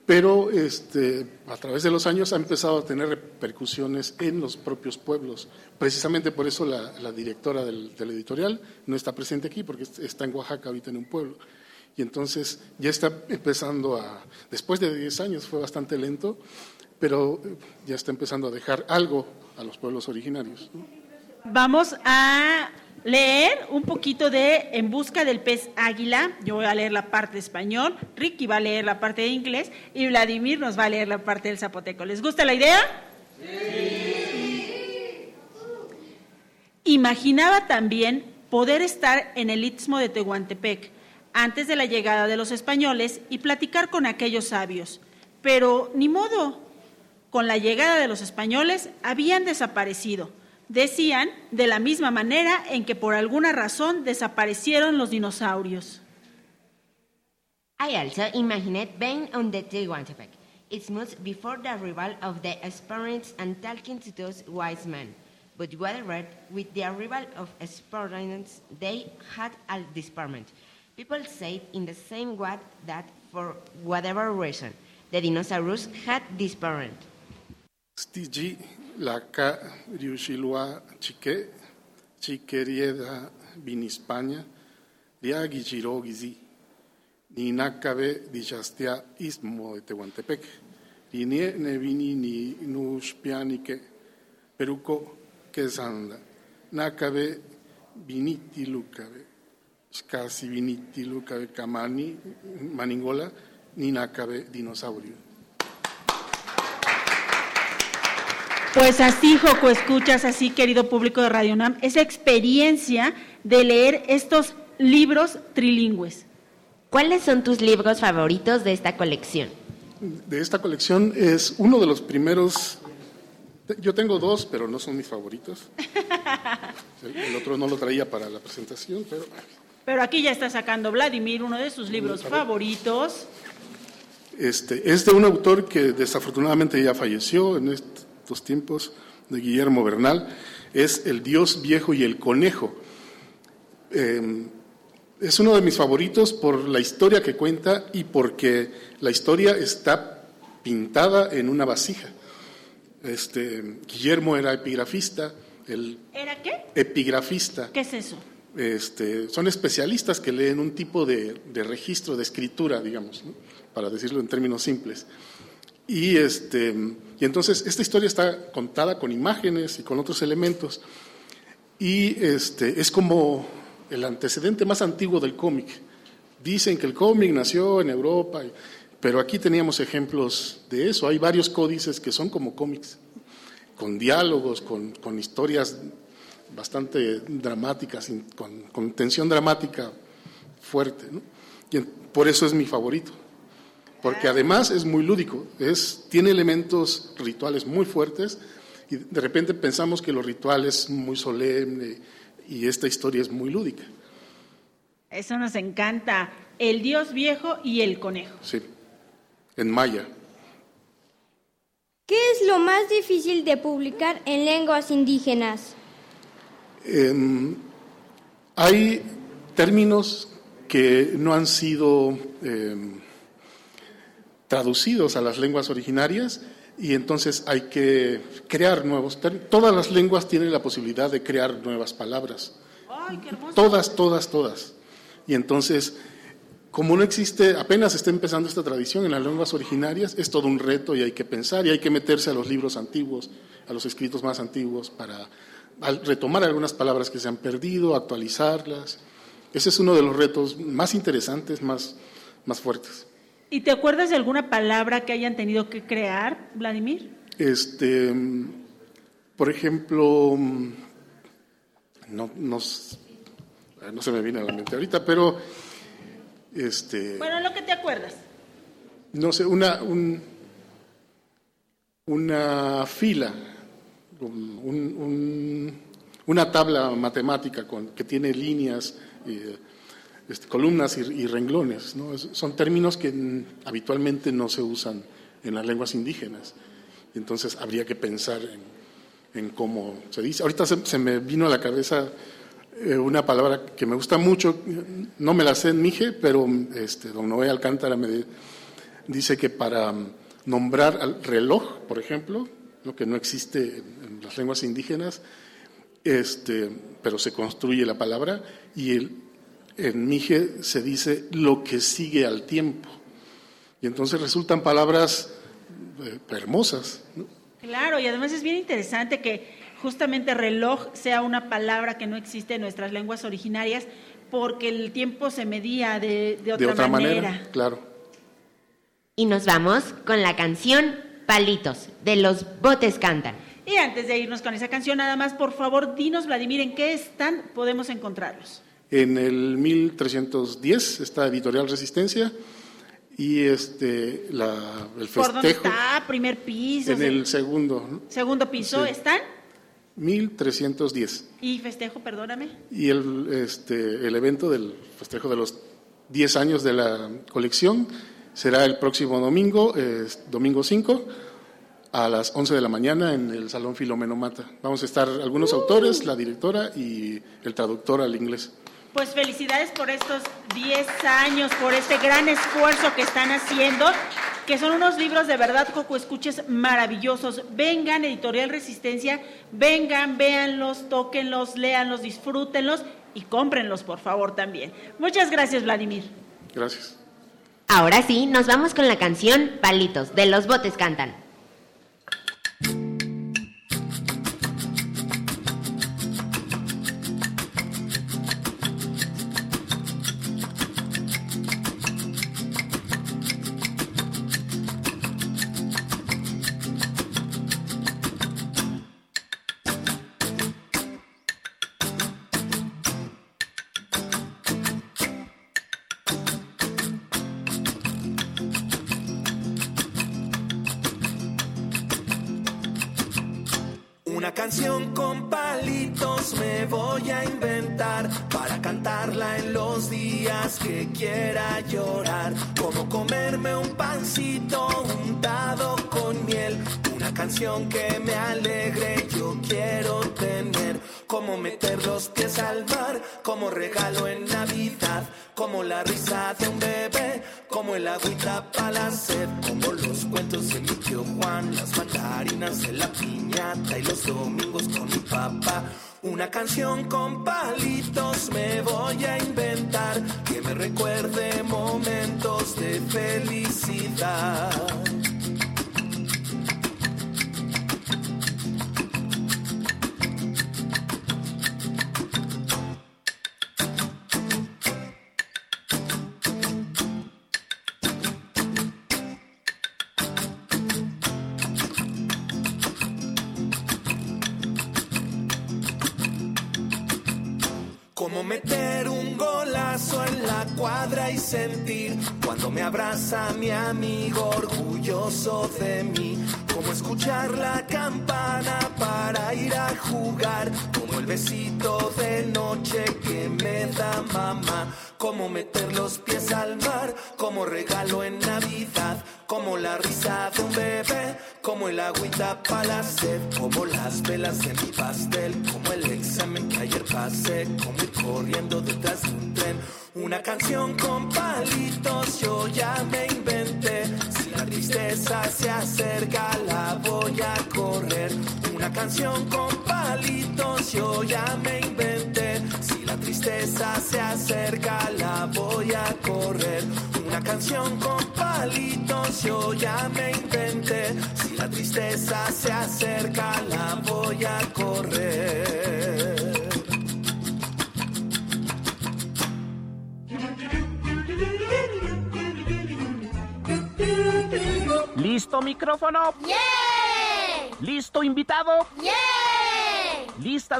pero este, a través de los años ha empezado a tener repercusiones en los propios pueblos. Precisamente por eso la, directora del, del, editorial no está presente aquí, porque está en Oaxaca, ahorita en un pueblo. Y entonces ya está empezando a, después de 10 años fue bastante lento, pero ya está empezando a dejar algo a los pueblos originarios. Vamos a leer un poquito de En busca del pez águila. Yo voy a leer la parte español, Ricky va a leer la parte de inglés y Vladimir nos va a leer la parte del zapoteco. ¿Les gusta la idea? Sí. Imaginaba también poder estar en el istmo de Tehuantepec antes de la llegada de los españoles y platicar con aquellos sabios. Pero ni modo, con la llegada de los españoles habían desaparecido. Decían de la misma manera en que por alguna razón desaparecieron los dinosaurios. I also imagined being on the Tehuantepec. It's months before the arrival of the Spaniards and talking to those wise men. But whatever, with the arrival of Spaniards, they had a disparment. People said in the same way that for whatever reason, the dinosaurs had disappeared. la laka riusilua chike, chikerieda vinispaña, riagi girogizi, ninakabe dichastia istmo de Tehuantepec, ni nie ne vini ni nuspianike, peruco quesanda, nacabe viniti lucabe, scasi viniti lucabe camani, maningola, ni nacabe dinosaurio. Pues así, Joco, escuchas así, querido público de Radio UNAM, esa experiencia de leer estos libros trilingües. ¿Cuáles son tus libros favoritos de esta colección? De esta colección es uno de los primeros, yo tengo dos, pero no son mis favoritos. El, el otro no lo traía para la presentación, pero Pero aquí ya está sacando Vladimir uno de sus libros favoritos. este, es de un autor que desafortunadamente ya falleció en estos tiempos, de Guillermo Bernal. Es El Dios Viejo y el Conejo. Eh, es uno de mis favoritos por la historia que cuenta y porque la historia está pintada en una vasija. Este, Guillermo era epigrafista, el ¿Era qué? epigrafista. ¿Qué es eso? Este, son especialistas que leen un tipo de, de registro, de escritura, digamos, ¿no? para decirlo en términos simples. Y, este, y entonces esta historia está contada con imágenes y con otros elementos. Y este, es como el antecedente más antiguo del cómic. Dicen que el cómic nació en Europa, pero aquí teníamos ejemplos de eso. Hay varios códices que son como cómics, con diálogos, con, con historias bastante dramáticas, con, con tensión dramática fuerte. Y por eso es mi favorito. Porque además es muy lúdico, es, tiene elementos rituales muy fuertes y de repente pensamos que lo ritual es muy solemne y esta historia es muy lúdica. Eso nos encanta. El dios viejo y el conejo. Sí, en maya. ¿Qué es lo más difícil de publicar en lenguas indígenas? Em, hay términos que no han sido em, traducidos a las lenguas originarias y entonces hay que crear nuevos términos. Todas las lenguas tienen la posibilidad de crear nuevas palabras. ¡Ay, qué hermoso! Todas, todas, todas. Y entonces, como no existe, apenas está empezando esta tradición en las lenguas originarias, es todo un reto y hay que pensar y hay que meterse a los libros antiguos, a los escritos más antiguos para retomar algunas palabras que se han perdido, actualizarlas. Ese es uno de los retos más interesantes, más, más fuertes. ¿Y te acuerdas de alguna palabra que hayan tenido que crear, Vladimir? Este, por ejemplo, no, no, se me viene a la mente ahorita, pero este, Bueno, lo que te acuerdas. no sé, una, un- una fila, un- una tabla matemática con, que tiene líneas, eh, este, columnas y, renglones. ¿no? Son términos que habitualmente no se usan en las lenguas indígenas. Entonces habría que pensar en, cómo se dice. Ahorita se, me vino a la cabeza eh, una palabra que me gusta mucho, no me la sé en Mije, pero este, don Noé Alcántara me dice que para mm, nombrar al reloj, por ejemplo, lo que no existe en, en las lenguas indígenas, este, pero se construye la palabra y el, en Mije se dice lo que sigue al tiempo. Y entonces resultan palabras eh, hermosas. ¿no? Claro, y además es bien interesante que justamente reloj sea una palabra que no existe en nuestras lenguas originarias porque el tiempo se medía de, de otra, de otra manera. manera, claro. Y nos vamos con la canción Palitos, de los botes cantan. Y antes de irnos con esa canción, nada más, por favor, dinos, Vladimir, ¿en qué están? Podemos encontrarlos. En el 1310 está Editorial Resistencia y este, la, el ¿Por dónde festejo está? ¿Primer piso? en el segundo, ¿no? ¿Segundo piso Sí. están? 1310. Y festejo, perdóname. Y el, este, el evento del festejo de los 10 años de la colección será el próximo domingo, eh, domingo 5, a las 11 de la mañana en el Salón Filomeno Mata. Vamos a estar algunos autores, la directora y el traductor al inglés. Pues felicidades por estos 10 años, por este gran esfuerzo que están haciendo, que son unos libros de verdad, Coco Escuches, maravillosos. Vengan, Editorial Resistencia, vengan, véanlos, tóquenlos, léanlos, disfrútenlos y cómprenlos, por favor, también. Muchas gracias, Vladimir. Gracias. Ahora sí, nos vamos con la canción Palitos, de los botes cantan.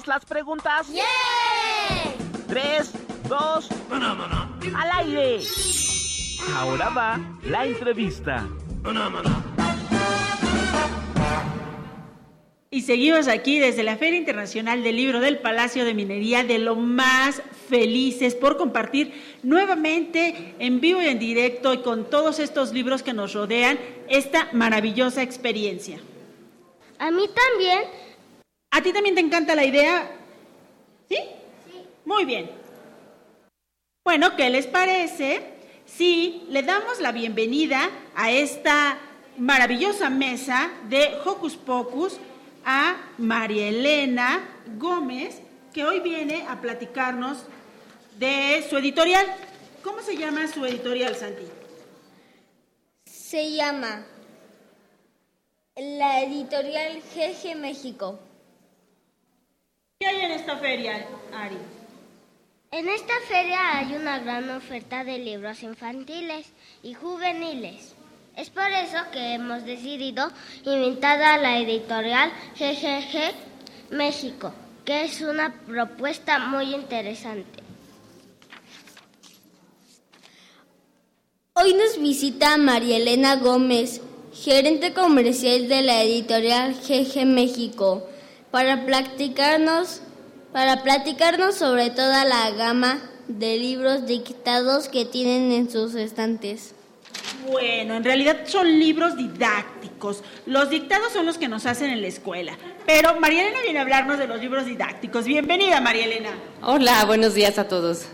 ¿Listas las preguntas? Tres, dos, al aire. Ahora va la entrevista. Y seguimos aquí desde la Feria Internacional del Libro del Palacio de Minería de lo más felices por compartir nuevamente en vivo y en directo y con todos estos libros que nos rodean esta maravillosa experiencia. A mí también. ¿A ti también te encanta la idea? ¿Sí? Sí. Muy bien. Bueno, ¿qué les parece si le damos la bienvenida a esta maravillosa mesa de Hocus Pocus a María Elena Gómez, que hoy viene a platicarnos de su editorial. ¿Cómo se llama su editorial, Santi? Se llama la editorial GG México. ¿Qué hay en esta feria, Ari? En esta feria hay una gran oferta de libros infantiles y juveniles. Es por eso que hemos decidido invitar a la editorial GGG México, que es una propuesta muy interesante. Hoy nos visita María Elena Gómez, gerente comercial de la editorial GG México, para platicarnos, para platicarnos sobre toda la gama de libros dictados que tienen en sus estantes. Bueno, en realidad son libros didácticos. Los dictados son los que nos hacen en la escuela. Pero María Elena viene a hablarnos de los libros didácticos. Bienvenida, María Elena. Hola, buenos días a todos.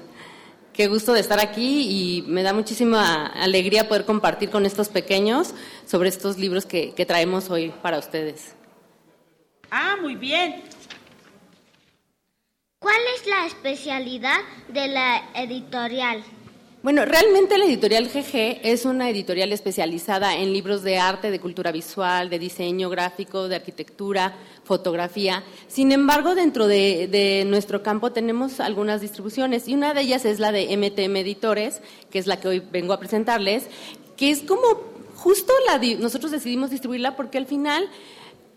Qué gusto de estar aquí y me da muchísima alegría poder compartir con estos pequeños sobre estos libros que, que traemos hoy para ustedes. Ah, muy bien. ¿Cuál es la especialidad de la editorial? Bueno, realmente la editorial GG es una editorial especializada en libros de arte, de cultura visual, de diseño gráfico, de arquitectura, fotografía. Sin embargo, dentro de, de, nuestro campo tenemos algunas distribuciones y una de ellas es la de MTM Editores, que es la que hoy vengo a presentarles, que es como justo la nosotros decidimos distribuirla porque al final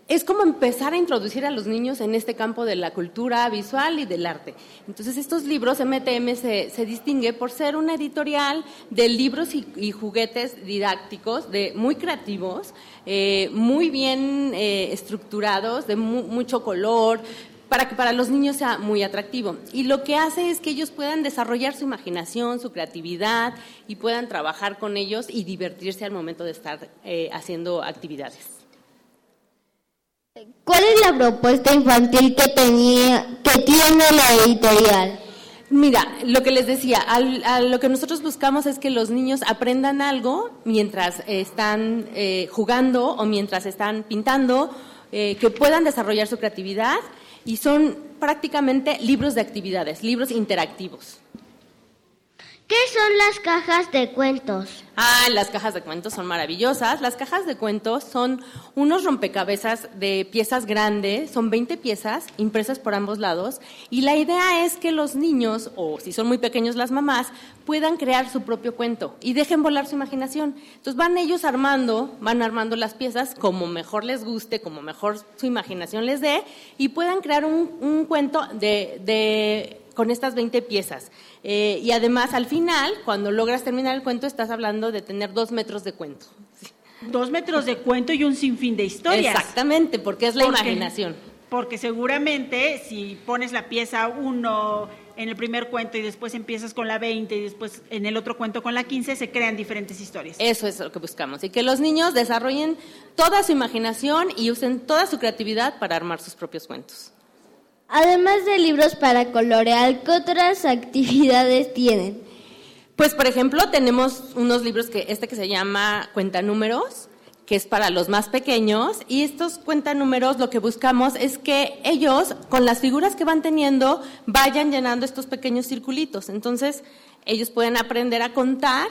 es como empezar a introducir a los niños en este campo de la cultura visual y del arte. Entonces, estos libros, MTM se, se distingue por ser una editorial de libros y, juguetes didácticos, de, muy creativos, eh, muy bien eh, estructurados, de mu- mucho color, para que para los niños sea muy atractivo. Y lo que hace es que ellos puedan desarrollar su imaginación, su creatividad y puedan trabajar con ellos y divertirse al momento de estar eh, haciendo actividades. ¿Cuál es la propuesta infantil que tenía que tiene la editorial? Mira, lo que les decía, al- a lo que nosotros buscamos es que los niños aprendan algo mientras están eh, jugando o mientras están pintando, eh, que puedan desarrollar su creatividad y son prácticamente libros de actividades, libros interactivos. ¿Qué son las cajas de cuentos? Ah, las cajas de cuentos son maravillosas. Las cajas de cuentos son unos rompecabezas de piezas grandes, son 20 piezas impresas por ambos lados y la idea es que los niños, o si son muy pequeños las mamás, puedan crear su propio cuento y dejen volar su imaginación. Entonces van ellos armando, van armando las piezas como mejor les guste, como mejor su imaginación les dé y puedan crear un, cuento de- con estas 20 piezas. Eh, y además, al final, cuando logras terminar el cuento, estás hablando de tener dos metros de cuento. Dos metros de cuento y un sinfín de historias. Exactamente, porque es la Porque- imaginación. Porque seguramente si pones la pieza 1 en el primer cuento y después empiezas con la 20 y después en el otro cuento con la 15, se crean diferentes historias. Eso es lo que buscamos. Y que los niños desarrollen toda su imaginación y usen toda su creatividad para armar sus propios cuentos. Además de libros para colorear, ¿qué otras actividades tienen? Pues, por ejemplo, tenemos unos libros que este que se llama Cuentanúmeros, que es para los más pequeños, y estos cuentanúmeros lo que buscamos es que ellos, con las figuras que van teniendo, vayan llenando estos pequeños circulitos. Entonces, ellos pueden aprender a contar,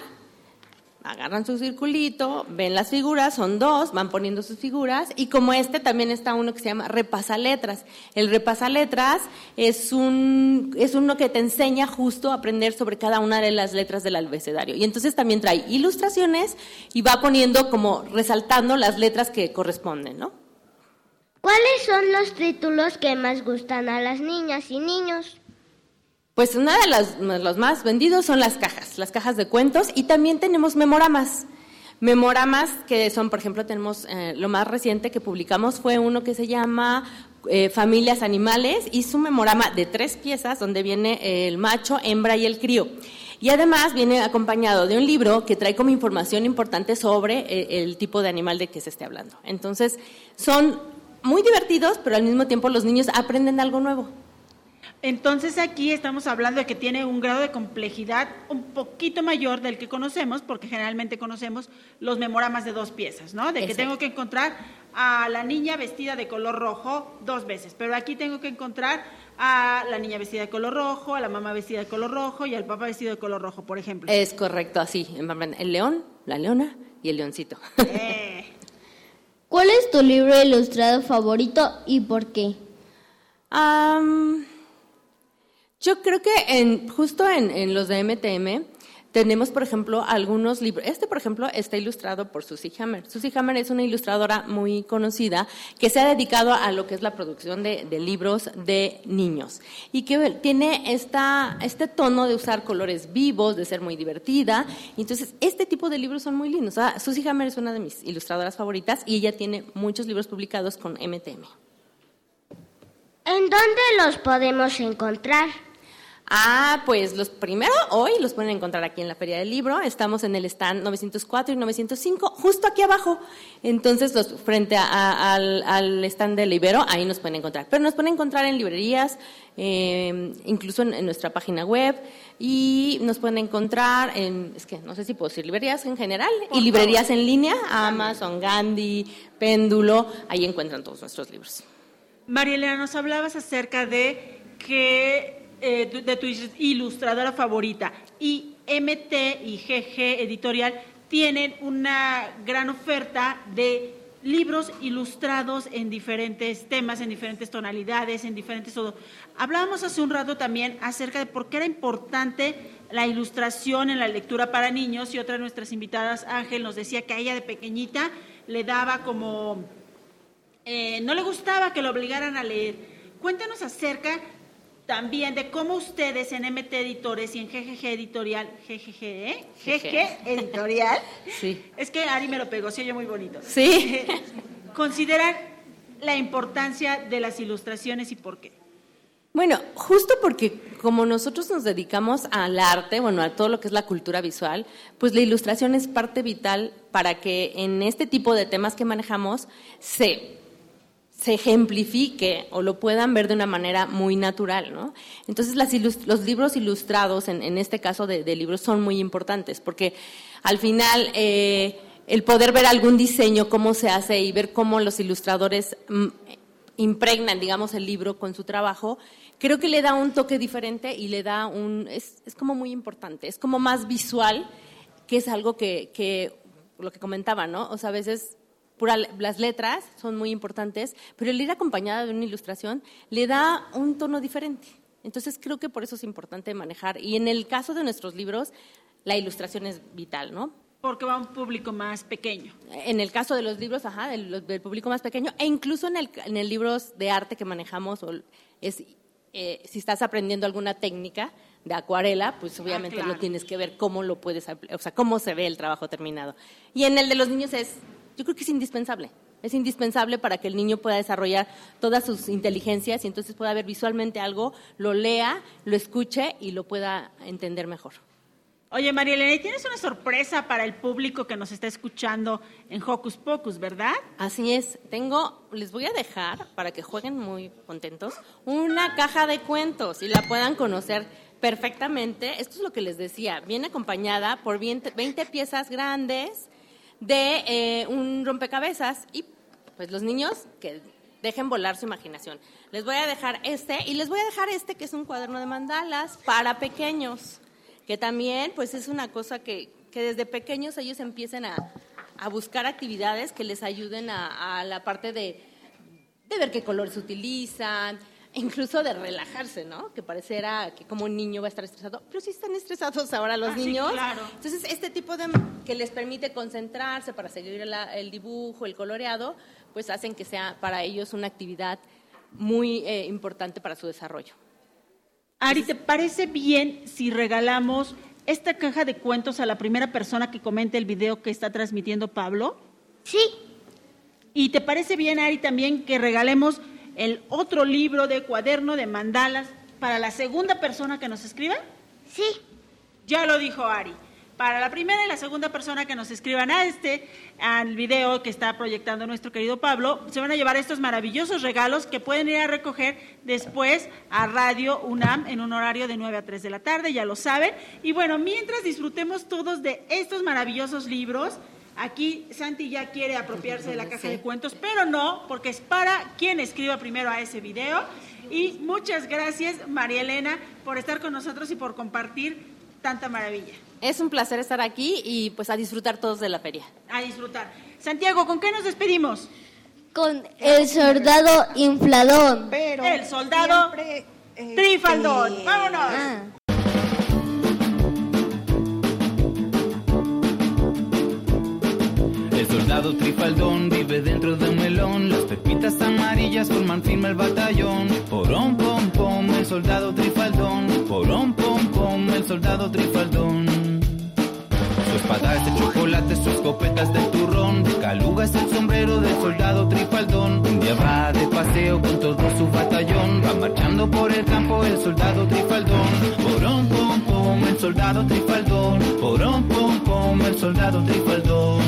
agarran su circulito, ven las figuras, son dos, van poniendo sus figuras, y como este también está uno que se llama repasaletras. El repasaletras es un es uno que te enseña justo a aprender sobre cada una de las letras del abecedario. Y entonces también trae ilustraciones y va poniendo como resaltando las letras que corresponden, ¿no? ¿Cuáles son los títulos que más gustan a las niñas y niños? Pues una de las los más vendidos son las cajas, las cajas de cuentos y también tenemos memoramas. Memoramas que son, por ejemplo, tenemos eh, lo más reciente que publicamos fue uno que se llama eh, Familias Animales y su memorama de tres piezas donde viene el macho, hembra y el crío. Y además viene acompañado de un libro que trae como información importante sobre eh, el tipo de animal de que se esté hablando. Entonces, son muy divertidos, pero al mismo tiempo los niños aprenden algo nuevo. Entonces aquí estamos hablando de que tiene un grado de complejidad un poquito mayor del que conocemos, porque generalmente conocemos los memoramas de dos piezas, ¿no? De que Exacto. tengo que encontrar a la niña vestida de color rojo dos veces, pero aquí tengo que encontrar a la niña vestida de color rojo, a la mamá vestida de color rojo y al papá vestido de color rojo, por ejemplo. Es correcto, así. El león, la leona y el leoncito. ¿Cuál es tu libro ilustrado favorito y por qué? Am, yo creo que en, justo en, los de MTM tenemos, por ejemplo, algunos libros. Este, por ejemplo, está ilustrado por Susie Hammer. Susie Hammer es una ilustradora muy conocida que se ha dedicado a lo que es la producción de, libros de niños y que tiene esta, este tono de usar colores vivos, de ser muy divertida. Entonces, este tipo de libros son muy lindos. Susie Hammer es una de mis ilustradoras favoritas y ella tiene muchos libros publicados con MTM. ¿En dónde los podemos encontrar? Ah, pues los primero hoy los pueden encontrar aquí en la Feria del Libro. Estamos en el stand 904 y 905, justo aquí abajo. Entonces, los, frente a- a- al, al stand del Ibero, ahí nos pueden encontrar. Pero nos pueden encontrar en librerías, eh, incluso en, en nuestra página web, y nos pueden encontrar en, es que no sé si puedo decir librerías en general, y librerías en línea, Amazon, Gandhi, Péndulo, ahí encuentran todos nuestros libros. María Elena, nos hablabas acerca de que eh, de tu ilustradora favorita y MT y GG Editorial tienen una gran oferta de libros ilustrados en diferentes temas, en diferentes tonalidades, en diferentes. Hablábamos hace un rato también acerca de por qué era importante la ilustración en la lectura para niños y otra de nuestras invitadas, Ángel, nos decía que a ella de pequeñita le daba como eh, no le gustaba que lo obligaran a leer. Cuéntanos acerca también de cómo ustedes en MT Editores y en GGG Editorial, GGG, ¿eh? GG Editorial, Sí. es que Ari me lo pegó, se oye muy bonito. Sí. Consideran la importancia de las ilustraciones y por qué. Bueno, justo porque como nosotros nos dedicamos al arte, bueno, a todo lo que es la cultura visual, pues la ilustración es parte vital para que en este tipo de temas que manejamos se, se ejemplifique o lo puedan ver de una manera muy natural, ¿no? Entonces las los libros ilustrados, en, este caso de, de libros, son muy importantes porque al final eh, el poder ver algún diseño, cómo se hace y ver cómo los ilustradores mm, impregnan, digamos, el libro con su trabajo, creo que le da un toque diferente y le da un, es, es como muy importante, es como más visual, que es algo que, que lo que comentaba, ¿no? O sea, a veces pura- las letras son muy importantes, pero el ir acompañada de una ilustración le da un tono diferente. Entonces creo que por eso es importante manejar. Y en el caso de nuestros libros, la ilustración es vital, ¿no? Porque va a un público más pequeño. En el caso de los libros, ajá, del, del público más pequeño, e incluso en el, en el libros de arte que manejamos, es, eh, si estás aprendiendo alguna técnica de acuarela, pues obviamente claro. lo tienes que ver cómo lo puedes, o sea, cómo se ve el trabajo terminado. Y en el de los niños es, yo creo que es indispensable. Es indispensable para que el niño pueda desarrollar todas sus inteligencias y entonces pueda ver visualmente algo, lo lea, lo escuche y lo pueda entender mejor. Oye, María Elena, y tienes una sorpresa para el público que nos está escuchando en Hocus Pocus, ¿verdad? Así es, tengo, les voy a dejar para que jueguen muy contentos una caja de cuentos y la puedan conocer perfectamente. Esto es lo que les decía, viene acompañada por 20, 20 piezas grandes de eh, un rompecabezas y pues los niños que dejen volar su imaginación. Les voy a dejar este y les voy a dejar este que es un cuaderno de mandalas para pequeños, que también pues es una cosa que, que desde pequeños ellos empiecen a, a buscar actividades que les ayuden a, a la parte de, de ver qué colores utilizan, incluso de relajarse, ¿no? Que pareciera que como un niño va a estar estresado, pero sí están estresados ahora los Ah, sí, niños. claro. Entonces, este tipo de que les permite concentrarse para seguir la- el dibujo, el coloreado, pues hacen que sea para ellos una actividad muy eh, importante para su desarrollo. Ari, ¿te parece bien si regalamos esta caja de cuentos a la primera persona que comente el video que está transmitiendo Pablo? Sí. ¿Y te parece bien, Ari, también que regalemos el otro libro de cuaderno de mandalas para la segunda persona que nos escriba? Sí. Ya lo dijo Ari. Para la primera y la segunda persona que nos escriban a este, al video que está proyectando nuestro querido Pablo, se van a llevar estos maravillosos regalos que pueden ir a recoger después a Radio UNAM en un horario de 9 a 3 de la tarde, ya lo saben. Y bueno, mientras disfrutemos todos de estos maravillosos libros, aquí Santi ya quiere apropiarse de la caja de cuentos, pero no, porque es para quien escriba primero a ese video. Y muchas gracias, María Elena, por estar con nosotros y por compartir tanta maravilla. Es un placer estar aquí y pues a disfrutar todos de la feria. A disfrutar. Santiago, ¿con qué nos despedimos? Con el soldado infladón. el soldado Trifaldón. Vámonos. Ah. El soldado trifaldón vive dentro de un melón. Las pepitas amarillas forman firme el batallón. Porón, pom, pom, el soldado trifaldón. Porón, pom, pom, el soldado trifaldón. Su espada es de chocolate, su escopeta es de turrón. Caluga es el sombrero del soldado trifaldón. Un día va de paseo con todo su batallón. Va marchando por el campo el soldado trifaldón. Porón, pom, pom, el soldado trifaldón. Porón, pom, pom, el soldado trifaldón.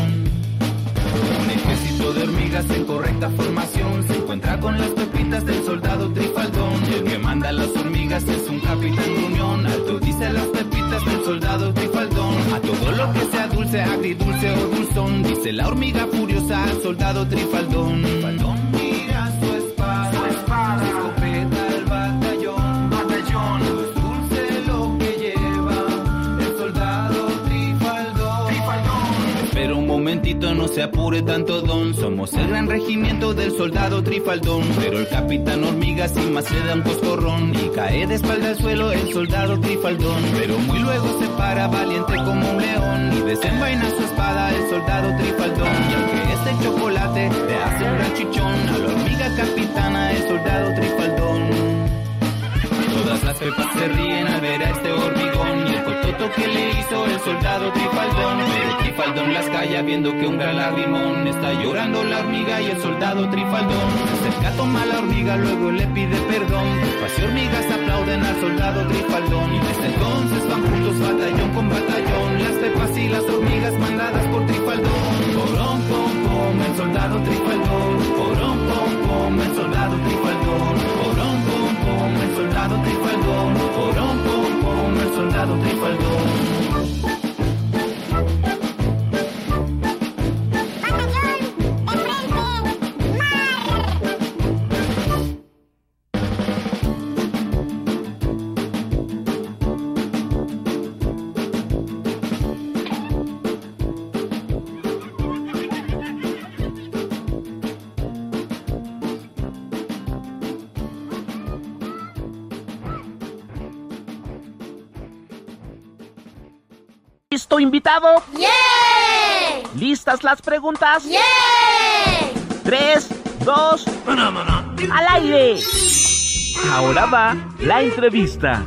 De hormigas en correcta formación se encuentra con las pepitas del soldado trifaldón. El que manda las hormigas es un capitán gruñón. Alto dice las pepitas del soldado trifaldón. A todo lo que sea dulce, agridulce o dulzón, dice la hormiga furiosa al soldado trifaldón. Trifaldón no se apure tanto don. Somos el gran regimiento del soldado trifaldón. Pero el capitán hormiga sin más le da un coscorrón. Y cae de espalda al suelo el soldado trifaldón. Pero muy luego se para valiente como un león. Y desenvaina su espada el soldado trifaldón. Y aunque este chocolate, le hace un gran chichón a la hormiga capitana, el soldado trifaldón. Todas las pepas se ríen al ver a este hormigón cototo que le hizo el soldado trifaldón. Pero trifaldón las calla viendo que un gran lagrimón está llorando la hormiga y el soldado trifaldón. Se acerca, toma la hormiga, luego le pide perdón. Las hormigas aplauden al soldado trifaldón y desde entonces van juntos batallón con batallón. Las pepas y las hormigas mandadas por trifaldón. Porón, pom, pom, el soldado trifaldón. Porón, pom, pom, el soldado trifaldón. Porón, pom, pom, el soldado trifaldón. Porón, pom, pom, el soldado trifaldón. ¿Listo, invitado? ¿Listas las preguntas? Tres, dos, al aire. Ahora va la entrevista.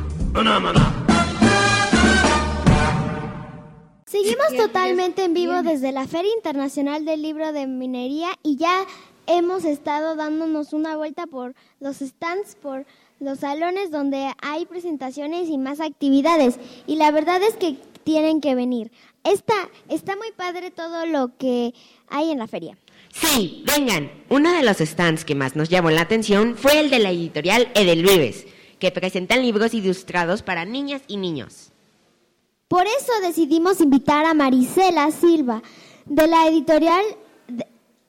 Seguimos totalmente en vivo desde la Feria Internacional del Libro de Minería y ya hemos estado dándonos una vuelta por los stands, por los salones donde hay presentaciones y más actividades. Y la verdad es que tienen que venir. Está, está muy padre todo lo que hay en la feria. Sí, vengan. Uno de los stands que más nos llamó la atención fue el de la editorial Edelvives, que presentan libros ilustrados para niñas y niños. Por eso decidimos invitar a Marisela Silva de la editorial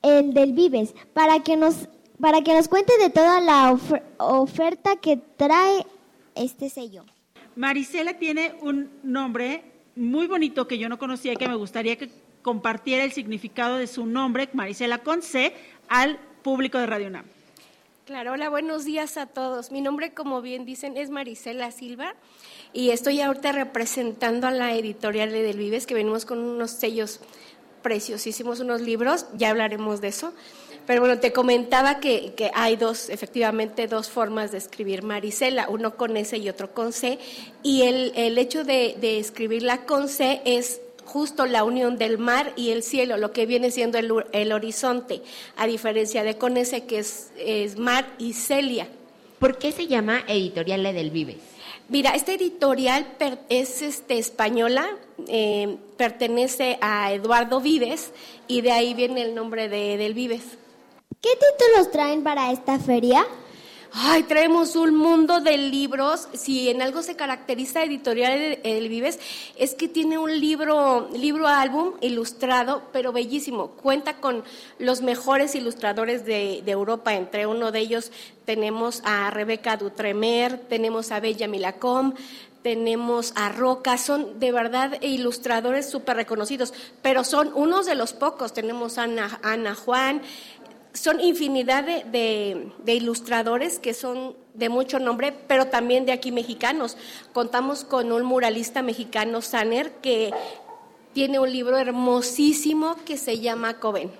El del Vives para que nos para que nos cuente de toda la ofer- oferta que trae este sello. Marisela tiene un nombre muy bonito que yo no conocía y que me gustaría que compartiera el significado de su nombre, Marisela con C, al público de Radio UNAM. Claro, hola, buenos días a todos. Mi nombre, como bien dicen, es Marisela Silva y estoy ahorita representando a la editorial de Del Vives, que venimos con unos sellos preciosísimos, unos libros, ya hablaremos de eso. Pero bueno, te comentaba que, que hay dos, efectivamente, dos formas de escribir Marisela, uno con S y otro con C, y el, el hecho de, de escribirla con C es justo la unión del mar y el cielo, lo que viene siendo el, el horizonte, a diferencia de con S que es, es mar y celia. ¿Por qué se llama Editorial Edelvives? Mira, esta editorial per- es este, española, eh, pertenece a Eduardo Vives y de ahí viene el nombre de Del Vives. ¿Qué títulos traen para esta feria? Ay, traemos un mundo de libros. Si en algo se caracteriza Editorial El- Vives, es que tiene un libro, libro álbum ilustrado, pero bellísimo. Cuenta con los mejores ilustradores de, Europa. Entre uno de ellos tenemos a Rebeca Dutremer, tenemos a Bella Milacom, tenemos a Roca, son de verdad ilustradores súper reconocidos, pero son unos de los pocos. Tenemos a Ana Juan, son infinidad de, de- de ilustradores que son de mucho nombre, pero también de aquí mexicanos. Contamos con un muralista mexicano, Saner, que tiene un libro hermosísimo que se llama Coven.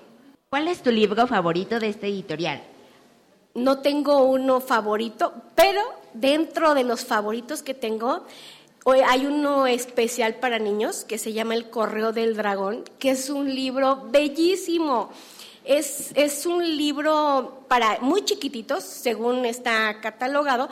¿Cuál es tu libro favorito de esta editorial? No tengo uno favorito, pero dentro de los favoritos que tengo, hoy hay uno especial para niños que se llama El Correo del Dragón, que es un libro bellísimo. Es, es un libro para muy chiquititos, según está catalogado,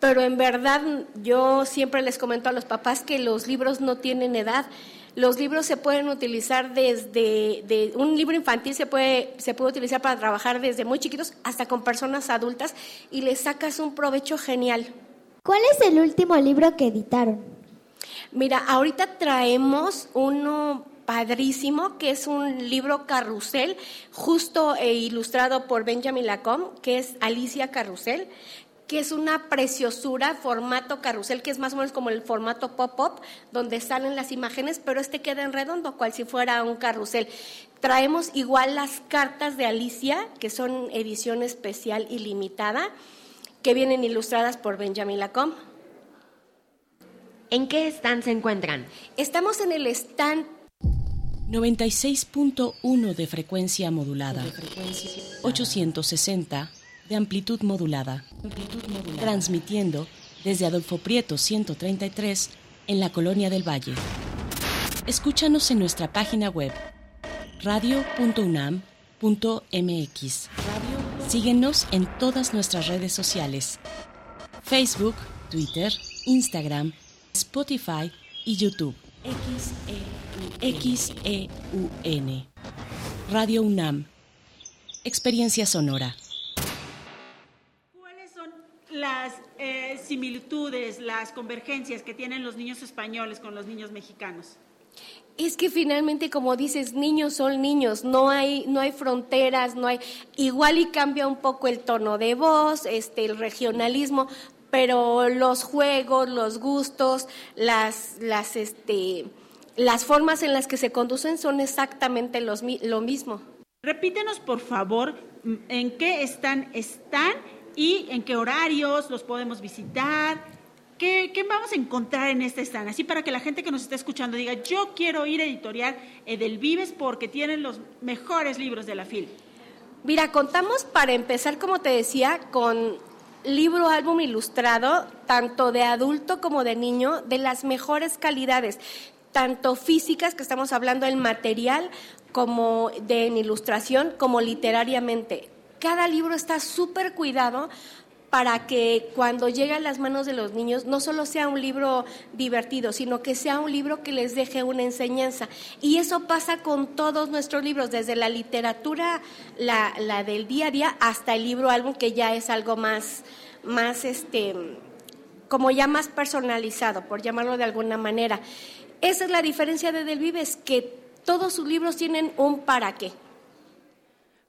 pero en verdad yo siempre les comento a los papás que los libros no tienen edad. Los libros se pueden utilizar desde de, un libro infantil se puede se puede utilizar para trabajar desde muy chiquitos hasta con personas adultas y le sacas un provecho genial. ¿Cuál es el último libro que editaron? Mira, ahorita traemos uno padrísimo que es un libro carrusel justo e ilustrado por Benjamin Lacombe, que es Alicia Carrusel que es una preciosura, formato carrusel, que es más o menos como el formato pop-up, donde salen las imágenes, pero este queda en redondo, cual si fuera un carrusel. Traemos igual las cartas de Alicia, que son edición especial y limitada, que vienen ilustradas por Benjamin Lacombe. ¿En qué stand se encuentran? Estamos en el stand 96.1 de frecuencia modulada. 860 de amplitud modulada. Transmitiendo desde Adolfo Prieto 133 en la Colonia del Valle. Escúchanos en nuestra página web radio.unam.mx. Síguenos en todas nuestras redes sociales. Facebook, Twitter, Instagram, Spotify y YouTube. XEUN. Radio UNAM. Experiencia sonora. ¿Cuáles son las eh, similitudes, las convergencias que tienen los niños españoles con los niños mexicanos? Es que finalmente, como dices, niños son niños, no hay, no hay fronteras, no hay, igual y cambia un poco el tono de voz, este, el regionalismo, pero los juegos, los gustos, las, las, este, las formas en las que se conducen son exactamente los, lo mismo. Repítenos, por favor, en qué están, están y en qué horarios los podemos visitar. ¿Qué, ¿Qué, vamos a encontrar en este stand? Así para que la gente que nos está escuchando diga, yo quiero ir a editorial Edelvives porque tienen los mejores libros de la FIL. Mira, contamos para empezar, como te decía, con libro álbum ilustrado, tanto de adulto como de niño, de las mejores calidades tanto físicas, que estamos hablando del material, como de en ilustración, como literariamente. Cada libro está súper cuidado para que cuando llegue a las manos de los niños no solo sea un libro divertido, sino que sea un libro que les deje una enseñanza. Y eso pasa con todos nuestros libros, desde la literatura, la, la del día a día, hasta el libro álbum, que ya es algo más, más este, como ya más personalizado, por llamarlo de alguna manera. Esa es la diferencia de Del Vives, que todos sus libros tienen un para qué.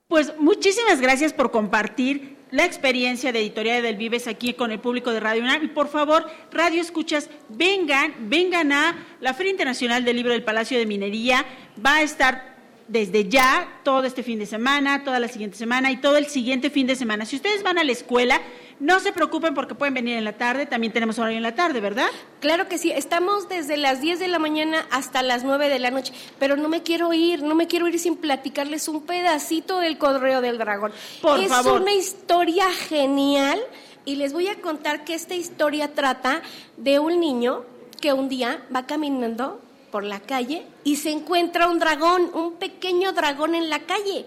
Pues muchísimas gracias por compartir la experiencia de Editorial Del Vives aquí con el público de Radio UNAM. Y por favor, Radio Escuchas, vengan, vengan a la Feria Internacional del Libro del Palacio de Minería. Va a estar desde ya, todo este fin de semana, toda la siguiente semana y todo el siguiente fin de semana. Si ustedes van a la escuela, no se preocupen porque pueden venir en la tarde, también tenemos horario en la tarde, ¿verdad? Claro que sí, estamos desde las 10 de la mañana hasta las 9 de la noche, pero no me quiero ir, no me quiero ir sin platicarles un pedacito del Correo del Dragón. Por es favor. una historia genial y les voy a contar que esta historia trata de un niño que un día va caminando por la calle y se encuentra un dragón, un pequeño dragón en la calle.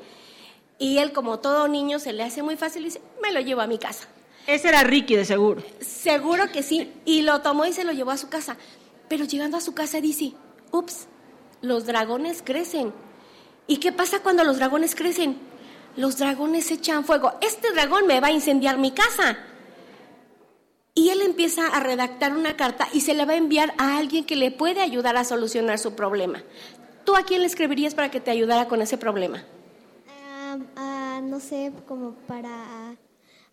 Y él, como todo niño, se le hace muy fácil y dice, me lo llevo a mi casa. Ese era Ricky, de seguro. Seguro que sí. Y lo tomó y se lo llevó a su casa. Pero llegando a su casa dice, ups, los dragones crecen. ¿Y qué pasa cuando los dragones crecen? Los dragones echan fuego. Este dragón me va a incendiar mi casa. Y él empieza a redactar una carta y se la va a enviar a alguien que le puede ayudar a solucionar su problema. ¿Tú a quién le escribirías para que te ayudara con ese problema? Ah, ah, no sé, como para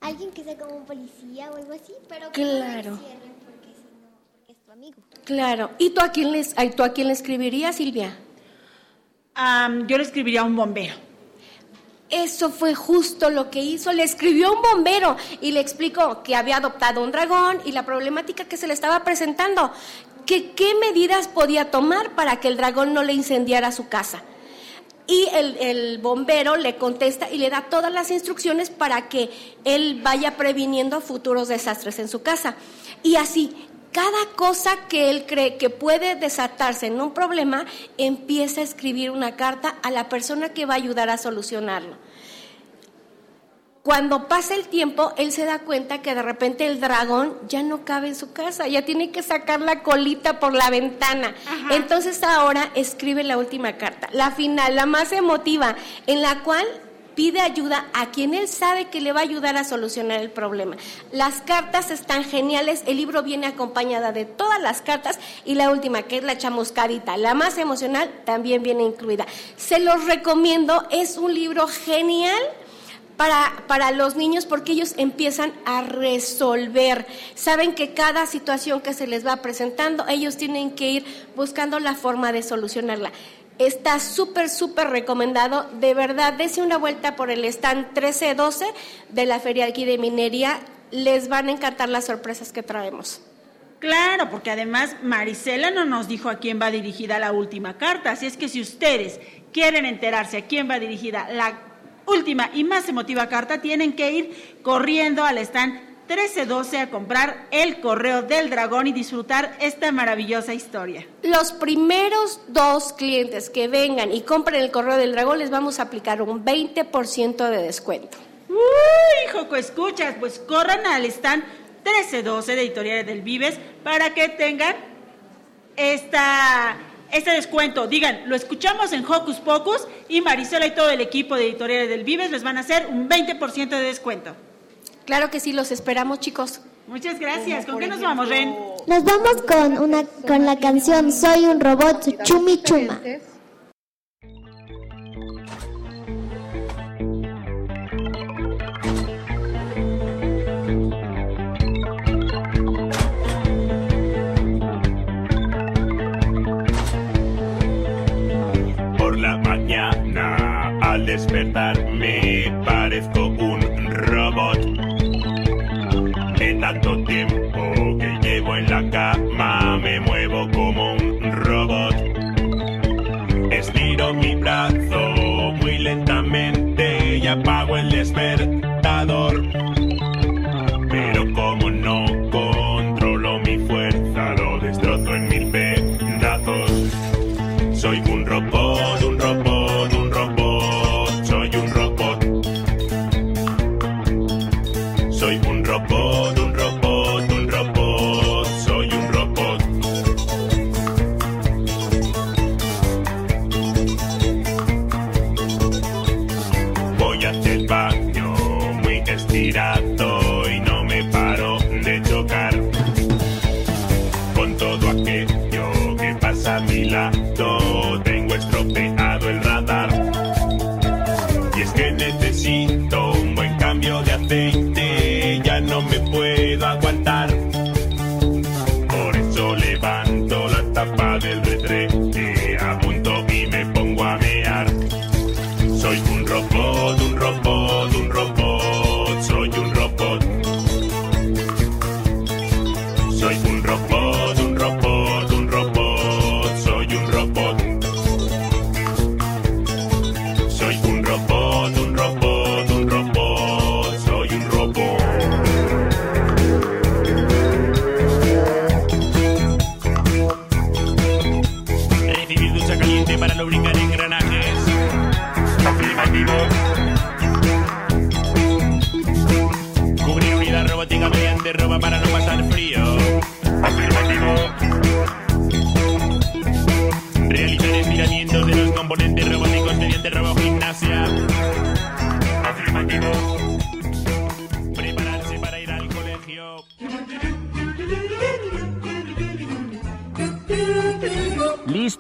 alguien que sea como un policía o algo así, pero que Claro. no lo encierren porque si no es tu amigo. Claro. ¿Y tú a quién, les, ay, tú a quién le escribirías, Silvia? Yo le escribiría a un bombero. Eso fue justo lo que hizo. Le escribió a un bombero y le explicó que había adoptado un dragón y la problemática que se le estaba presentando. Que qué medidas podía tomar para que el dragón no le incendiara su casa. Y el, el bombero le contesta y le da todas las instrucciones para que él vaya previniendo futuros desastres en su casa. Y así, cada cosa que él cree que puede desatarse en un problema, empieza a escribir una carta a la persona que va a ayudar a solucionarlo. Cuando pasa el tiempo, él se da cuenta que de repente el dragón ya no cabe en su casa, ya tiene que sacar la colita por la ventana. Entonces ahora escribe la última carta, la final, la más emotiva, en la cual pide ayuda a quien él sabe que le va a ayudar a solucionar el problema. Las cartas están geniales, el libro viene acompañada de todas las cartas y la última, que es la chamuscadita, la más emocional, también viene incluida. Se los recomiendo, es un libro genial. Para, los niños porque ellos empiezan a resolver. Saben que cada situación que se les va presentando, ellos tienen que ir buscando la forma de solucionarla. Está súper, súper recomendado. De verdad, dese una vuelta por el stand 1312 de la Feria aquí de Minería. Les van a encantar las sorpresas que traemos. Claro, porque además Marisela no nos dijo a quién va dirigida la última carta, así es que si ustedes quieren enterarse a quién va dirigida la última y más emotiva carta, tienen que ir corriendo al stand 1312 a comprar el correo del dragón y disfrutar esta maravillosa historia. Los primeros dos clientes que vengan y compren el correo del dragón les vamos a aplicar un 20% de descuento. Uy, Joco, escuchas, pues corran al stand 1312 de Editoriales del Vives para que tengan esta, este descuento. Digan, lo escuchamos en Hocus Pocus y Marisela y todo el equipo de Editoriales del Vives les van a hacer un 20% de descuento. Claro que sí, los esperamos, chicos. Muchas gracias. ¿Con qué nos vamos, Ren? Nos vamos con una con la canción Soy un robot Chumi Chuma. Mañana al despertarme parezco un robot. En tanto tiempo que llevo en la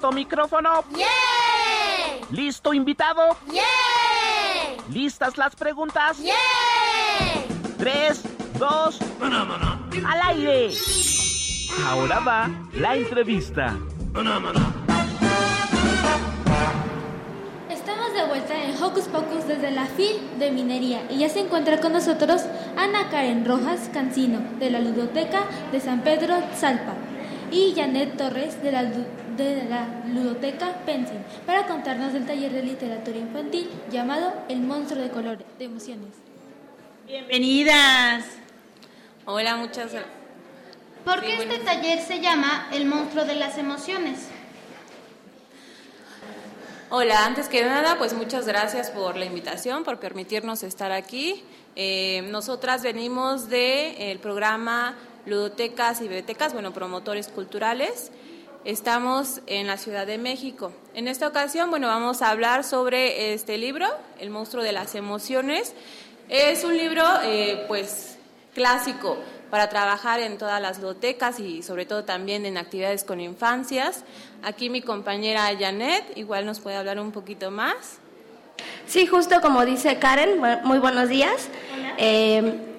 ¿Listo micrófono? ¿Listo invitado? ¿Listas las preguntas? Tres, dos, al aire. Ahora va la entrevista. Estamos de vuelta en Hocus Pocus desde la FIL de Minería y ya se encuentra con nosotros Ana Karen Rojas Cancino de la Ludoteca de San Pedro Tzalpa y Janet Torres de la, de la Ludoteca Pensil para contarnos del taller de literatura infantil llamado El monstruo de colores, de emociones. Bienvenidas. Hola, muchas gracias. ¿Por Sí, qué buenos este taller se llama El monstruo de las emociones? Hola, antes que nada, pues muchas gracias por la invitación, por permitirnos estar aquí. Eh, nosotras venimos del programa Ludotecas y Bibliotecas, bueno, promotores culturales. Estamos en la Ciudad de México. En esta ocasión, bueno, vamos a hablar sobre este libro, El monstruo de las emociones. Es un libro, eh, pues, clásico para trabajar en todas las ludotecas y sobre todo también en actividades con infancias. Aquí mi compañera Janet igual nos puede hablar un poquito más. Sí, justo como dice Karen, muy buenos días. Eh,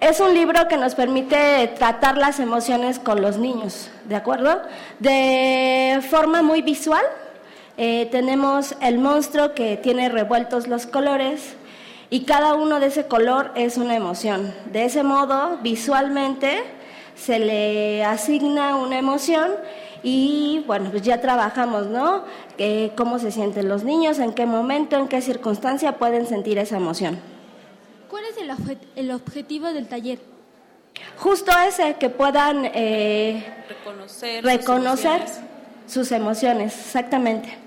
es un libro que nos permite tratar las emociones con los niños, ¿de acuerdo? De forma muy visual. Eh, tenemos el monstruo que tiene revueltos los colores y cada uno de ese color es una emoción. De ese modo, visualmente, se le asigna una emoción y bueno, pues ya trabajamos, ¿no? Eh, cómo se sienten los niños, en qué momento, en qué circunstancia pueden sentir esa emoción. ¿Cuál es el, obje- el objetivo del taller? Justo ese, que puedan eh, Reconocer. sus reconocer emociones. sus emociones, exactamente.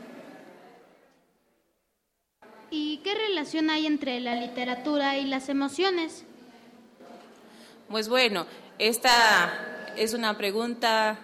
¿Y qué relación hay entre la literatura y las emociones? Pues bueno, esta es una pregunta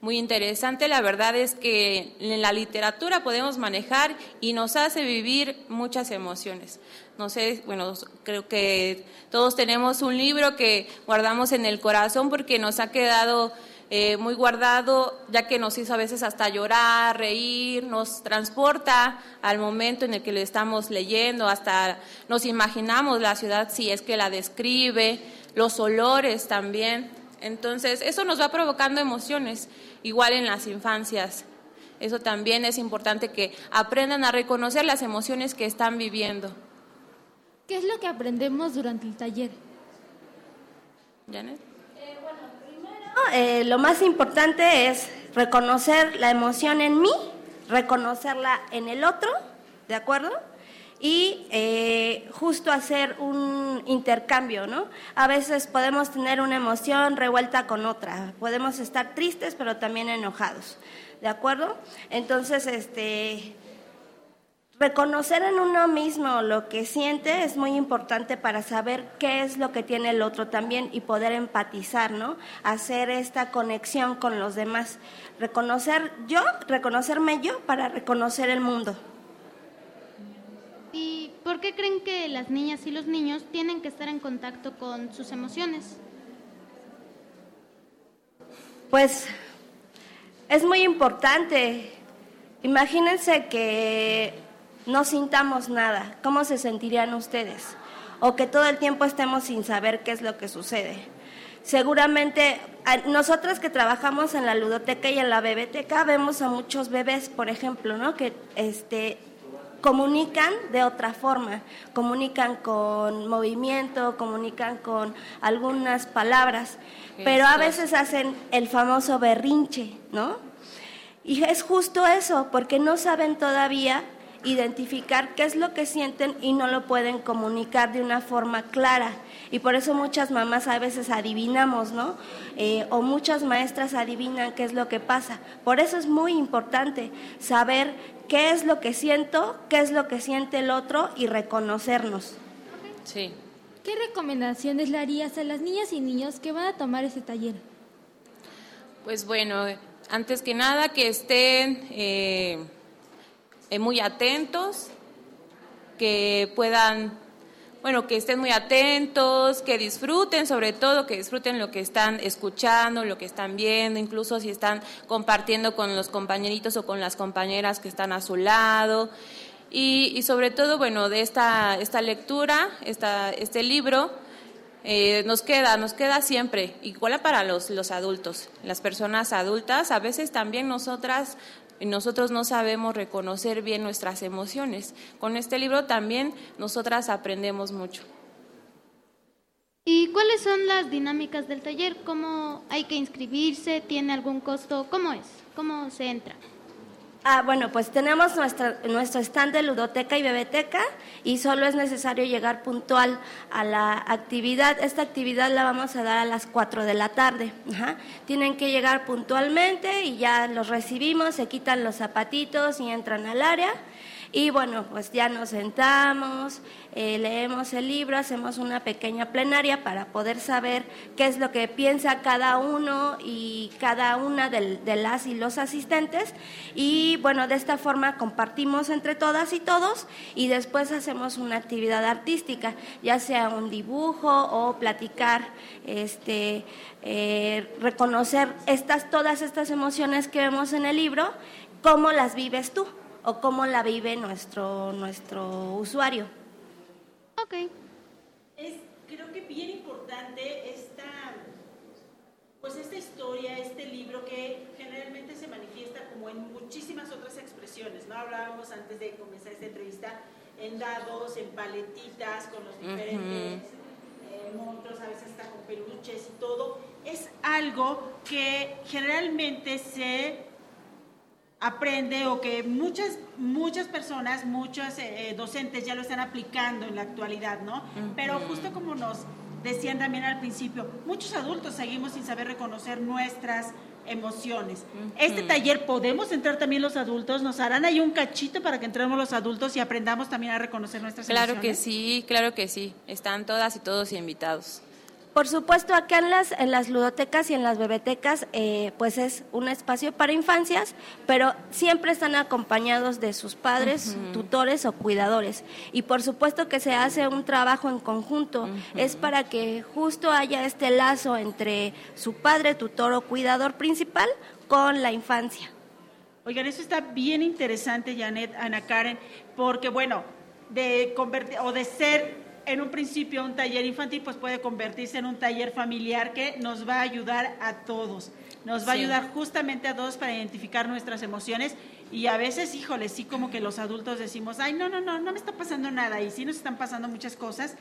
muy interesante. La verdad es que en la literatura podemos manejar y nos hace vivir muchas emociones. No sé, bueno, creo que todos tenemos un libro que guardamos en el corazón porque nos ha quedado eh, muy guardado, ya que nos hizo a veces hasta llorar, reír, nos transporta al momento en el que lo estamos leyendo, hasta nos imaginamos la ciudad si es que la describe, los olores también. Entonces, eso nos va provocando emociones, igual en las infancias. Eso también es importante que aprendan a reconocer las emociones que están viviendo. ¿Qué es lo que aprendemos durante el taller? ¿Janet? Eh, lo más importante es reconocer la emoción en mí, reconocerla en el otro, ¿de acuerdo? Y eh, justo hacer un intercambio, ¿no? A veces podemos tener una emoción revuelta con otra, podemos estar tristes pero también enojados, ¿de acuerdo? Entonces, este, Reconocer en uno mismo lo que siente es muy importante para saber qué es lo que tiene el otro también y poder empatizar, ¿no? Hacer esta conexión con los demás. Reconocer yo, reconocerme yo para reconocer el mundo. ¿Y por qué creen que las niñas y los niños tienen que estar en contacto con sus emociones? Pues es muy importante. Imagínense que no sintamos nada. ¿Cómo se sentirían ustedes? O que todo el tiempo estemos sin saber qué es lo que sucede. Seguramente nosotras que trabajamos en la ludoteca y en la bebeteca vemos a muchos bebés, por ejemplo, ¿no? que este comunican de otra forma, comunican con movimiento, comunican con algunas palabras, pero a veces hacen el famoso berrinche, ¿no? Y es justo eso, porque no saben todavía identificar qué es lo que sienten y no lo pueden comunicar de una forma clara. Y por eso muchas mamás a veces adivinamos, ¿no? Eh, o muchas maestras adivinan qué es lo que pasa. Por eso es muy importante saber qué es lo que siento, qué es lo que siente el otro y reconocernos. Sí. ¿Qué recomendaciones le harías a las niñas y niños que van a tomar ese taller? Pues bueno, antes que nada que estén eh, muy atentos, que puedan, bueno, que estén muy atentos, que disfruten sobre todo, que disfruten lo que están escuchando, lo que están viendo, incluso si están compartiendo con los compañeritos o con las compañeras que están a su lado. Y, y sobre todo, bueno, de esta, esta lectura, esta, este libro, eh, nos queda, nos queda siempre, igual para los, los adultos, las personas adultas, a veces también nosotras, nosotros no sabemos reconocer bien nuestras emociones. Con este libro también nosotras aprendemos mucho. ¿Y cuáles son las dinámicas del taller? ¿Cómo hay que inscribirse? ¿Tiene algún costo? ¿Cómo es? ¿Cómo se entra? Ah, bueno, pues tenemos nuestra, nuestro stand de ludoteca y bebeteca y solo es necesario llegar puntual a la actividad. Esta actividad la vamos a dar a las 4 de la tarde. Ajá. Tienen que llegar puntualmente y ya los recibimos, se quitan los zapatitos y entran al área. Y bueno, pues ya nos sentamos, eh, leemos el libro, hacemos una pequeña plenaria para poder saber qué es lo que piensa cada uno y cada una de las y los asistentes. Y bueno, de esta forma compartimos entre todas y todos y después hacemos una actividad artística, ya sea un dibujo o platicar, este, eh, reconocer estas, todas estas emociones que vemos en el libro, cómo las vives tú o cómo la vive nuestro, nuestro usuario. Ok. Es creo que bien importante esta, pues esta historia, este libro que generalmente se manifiesta como en muchísimas otras expresiones, ¿no? Hablábamos antes de comenzar esta entrevista en dados, en paletitas, con los diferentes eh, monstruos, a veces hasta con peluches y todo. es algo que generalmente se aprende o que muchas muchas personas, muchos eh, docentes ya lo están aplicando en la actualidad, ¿no? Pero justo como nos decían también al principio, muchos adultos seguimos sin saber reconocer nuestras emociones. Este taller podemos entrar también los adultos, nos harán ahí un cachito para que entremos los adultos y aprendamos también a reconocer nuestras Claro emociones. que sí, claro que sí. Están todas y todos invitados. Por supuesto, acá en las, en las ludotecas y en las bebetecas, eh, pues es un espacio para infancias, pero siempre están acompañados de sus padres, tutores o cuidadores. Y por supuesto que se hace un trabajo en conjunto, es para que justo haya este lazo entre su padre, tutor o cuidador principal con la infancia. Oigan, eso está bien interesante, Janet, Ana Karen, porque bueno, de convertir o de ser en un principio un taller infantil, pues puede convertirse en un taller familiar que nos va a ayudar a todos. Nos va a ayudar justamente a todos para identificar nuestras emociones y a veces, híjole, sí como que los adultos decimos, ay, no, no, no, no me está pasando nada y sí nos están pasando muchas cosas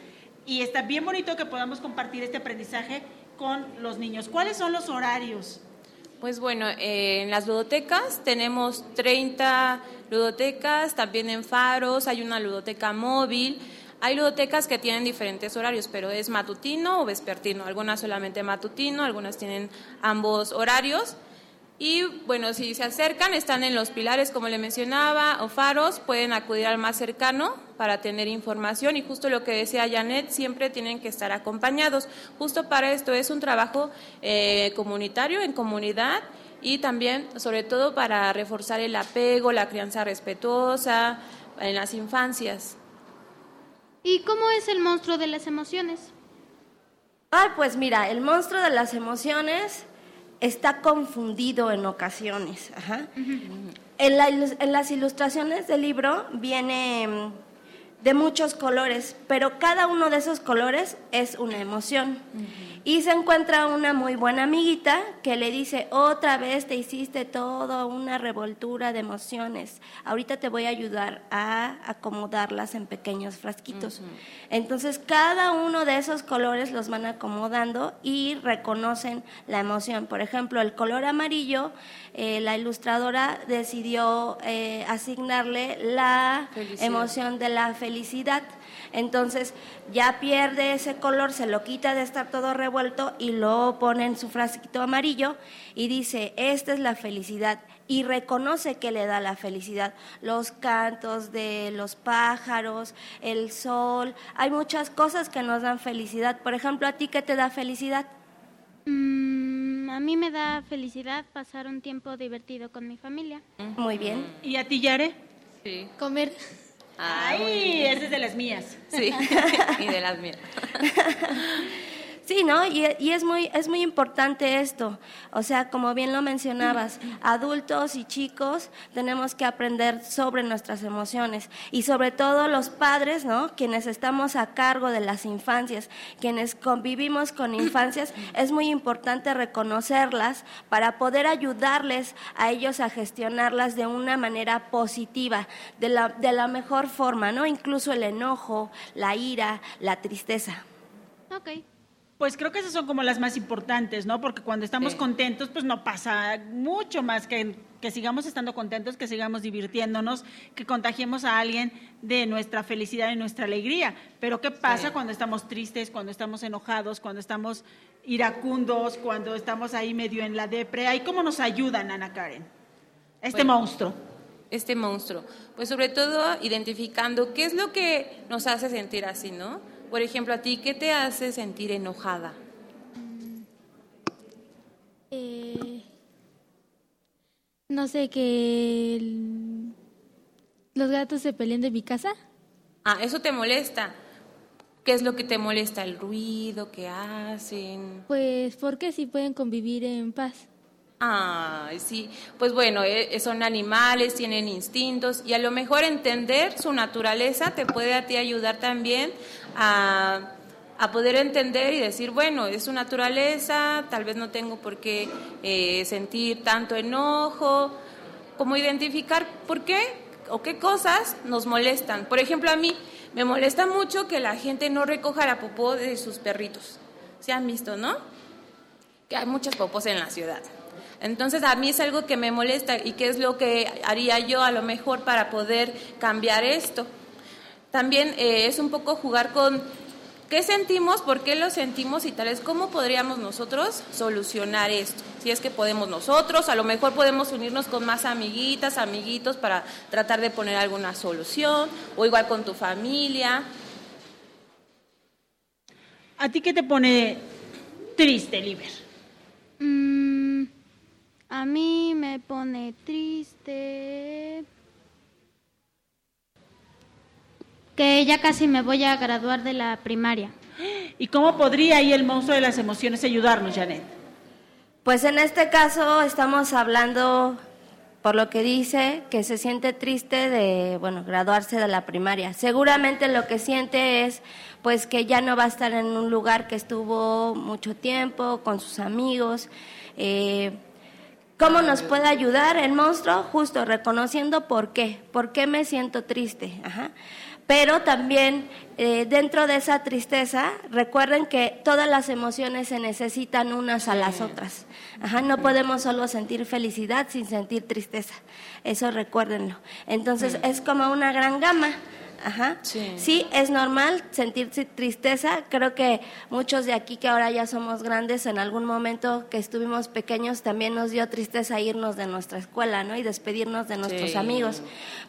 y está bien bonito que podamos compartir este aprendizaje con los niños. ¿Cuáles son los horarios? Pues bueno, eh, en las ludotecas tenemos 30 ludotecas, también en Faros hay una ludoteca móvil. Hay ludotecas que tienen diferentes horarios, pero es matutino o vespertino. Algunas solamente matutino, algunas tienen ambos horarios. Y bueno, si se acercan, están en los pilares, como le mencionaba, o faros, pueden acudir al más cercano para tener información. Y justo lo que decía Janet, siempre tienen que estar acompañados. Justo para esto es un trabajo eh, comunitario, en comunidad, y también, sobre todo, para reforzar el apego, la crianza respetuosa en las infancias. ¿Y cómo es el monstruo de las emociones? Ay, pues mira, el monstruo de las emociones está confundido en ocasiones. Ajá. En, la en las ilustraciones del libro viene mm, de muchos colores, pero cada uno de esos colores es una emoción. Y se encuentra una muy buena amiguita que le dice, otra vez te hiciste todo una revoltura de emociones. Ahorita te voy a ayudar a acomodarlas en pequeños frasquitos. Entonces cada uno de esos colores los van acomodando y reconocen la emoción. Por ejemplo, el color amarillo, eh, la ilustradora decidió eh, asignarle la Felicidad. emoción de la felicidad. Entonces ya pierde ese color, se lo quita de estar todo revuelto y lo pone en su frasquito amarillo y dice, esta es la felicidad. Y reconoce que le da la felicidad. Los cantos de los pájaros, el sol, hay muchas cosas que nos dan felicidad. Por ejemplo, ¿a ti qué te da felicidad? Mm, a mí me da felicidad pasar un tiempo divertido con mi familia. Muy bien. ¿Y a ti, Yare? Sí. Comer. Ay, esa es de las mías. Sí, y de las mías. Sí, ¿no? Y, y es, muy, es muy importante esto. O sea, como bien lo mencionabas, adultos y chicos tenemos que aprender sobre nuestras emociones y sobre todo los padres, ¿no? Quienes estamos a cargo de las infancias, quienes convivimos con infancias, es muy importante reconocerlas para poder ayudarles a ellos a gestionarlas de una manera positiva, de la, de la mejor forma, ¿no? Incluso el enojo, la ira, la tristeza. Ok. Pues creo que esas son como las más importantes, ¿no? Porque cuando estamos Sí. contentos, pues no pasa mucho más que que sigamos estando contentos, que sigamos divirtiéndonos, que contagiemos a alguien de nuestra felicidad y nuestra alegría. Pero ¿qué pasa Sí. cuando estamos tristes, cuando estamos enojados, cuando estamos iracundos, cuando estamos ahí medio en la depre? Ahí cómo nos ayudan, Ana Karen. Este Bueno. monstruo. este monstruo? Pues sobre todo identificando qué es lo que nos hace sentir así, ¿no? Por ejemplo, a ti, ¿qué te hace sentir enojada? Eh, no sé, que el- los gatos se peleen de mi casa. Ah, eso te molesta. ¿Qué es lo que te molesta? El ruido que hacen. Pues porque si pueden convivir en paz. Ay, sí. Pues bueno, eh, son animales, tienen instintos y a lo mejor entender su naturaleza te puede a ti ayudar también a, a poder entender y decir, bueno, es su naturaleza, tal vez no tengo por qué eh, sentir tanto enojo, como identificar por qué o qué cosas nos molestan. Por ejemplo, a mí me molesta mucho que la gente no recoja la popó de sus perritos. Se han visto, ¿no? que hay muchas popos en la ciudad. Entonces a mí es algo que me molesta y que es lo que haría yo a lo mejor para poder cambiar esto. También eh, es un poco jugar con qué sentimos, por qué lo sentimos y tal vez cómo podríamos nosotros solucionar esto. Si es que podemos nosotros, a lo mejor podemos unirnos con más amiguitas, amiguitos para tratar de poner alguna solución o igual con tu familia. ¿A ti qué te pone triste, Liber? Mm, a mí me pone triste que ya casi me voy a graduar de la primaria. ¿Y cómo podría ahí el monstruo de las emociones ayudarnos, Janet? Pues en este caso estamos hablando, por lo que dice, que se siente triste de, bueno, graduarse de la primaria. Seguramente lo que siente es, pues, que ya no va a estar en un lugar que estuvo mucho tiempo, con sus amigos. Eh, ¿Cómo nos puede ayudar el monstruo? Justo reconociendo por qué, por qué me siento triste. Ajá. Pero también eh, dentro de esa tristeza, recuerden que todas las emociones se necesitan unas a las otras. Ajá, no podemos solo sentir felicidad sin sentir tristeza. Eso recuérdenlo. Entonces es como una gran gama. Ajá. Sí. es normal sentir tristeza. Creo que muchos de aquí que ahora ya somos grandes, en algún momento que estuvimos pequeños, también nos dio tristeza irnos de nuestra escuela, ¿no? Y despedirnos de nuestros Sí. amigos.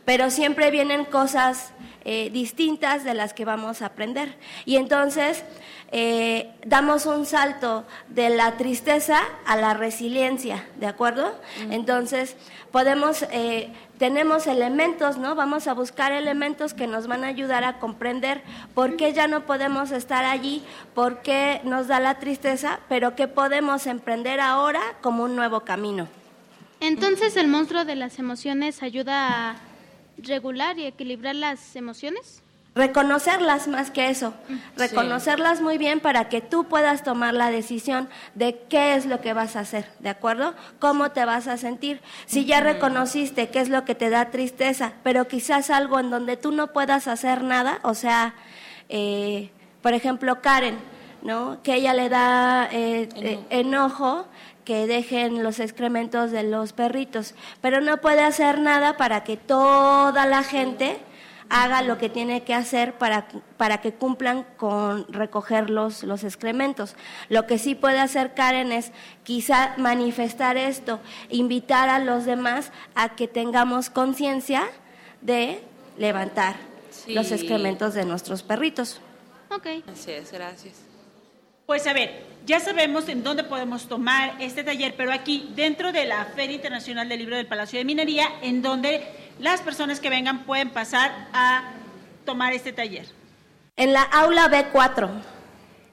Pero siempre vienen cosas eh, distintas de las que vamos a aprender. Y entonces eh, damos un salto de la tristeza a la resiliencia, ¿de acuerdo? Entonces podemos, eh, tenemos elementos, ¿no? Vamos a buscar elementos que nos van a ayudar a comprender por qué ya no podemos estar allí, por qué nos da la tristeza, pero qué podemos emprender ahora como un nuevo camino. Entonces, ¿el monstruo de las emociones ayuda a regular y equilibrar las emociones? Reconocerlas más que eso, reconocerlas muy bien para que tú puedas tomar la decisión de qué es lo que vas a hacer, ¿de acuerdo? ¿Cómo te vas a sentir? Si ya reconociste qué es lo que te da tristeza, pero quizás algo en donde tú no puedas hacer nada, o sea, eh, por ejemplo, Karen, ¿no? Que ella le da eh, eh, enojo que dejen los excrementos de los perritos, pero no puede hacer nada para que toda la gente haga lo que tiene que hacer para, para que cumplan con recoger los, los excrementos. Lo que sí puede hacer Karen es quizá manifestar esto, invitar a los demás a que tengamos conciencia de levantar Sí. los excrementos de nuestros perritos. Ok. Así es, gracias. Pues a ver, ya sabemos en dónde podemos tomar este taller, pero aquí dentro de la Feria Internacional del Libro del Palacio de Minería, en donde las personas que vengan pueden pasar a tomar este taller. En la aula B4.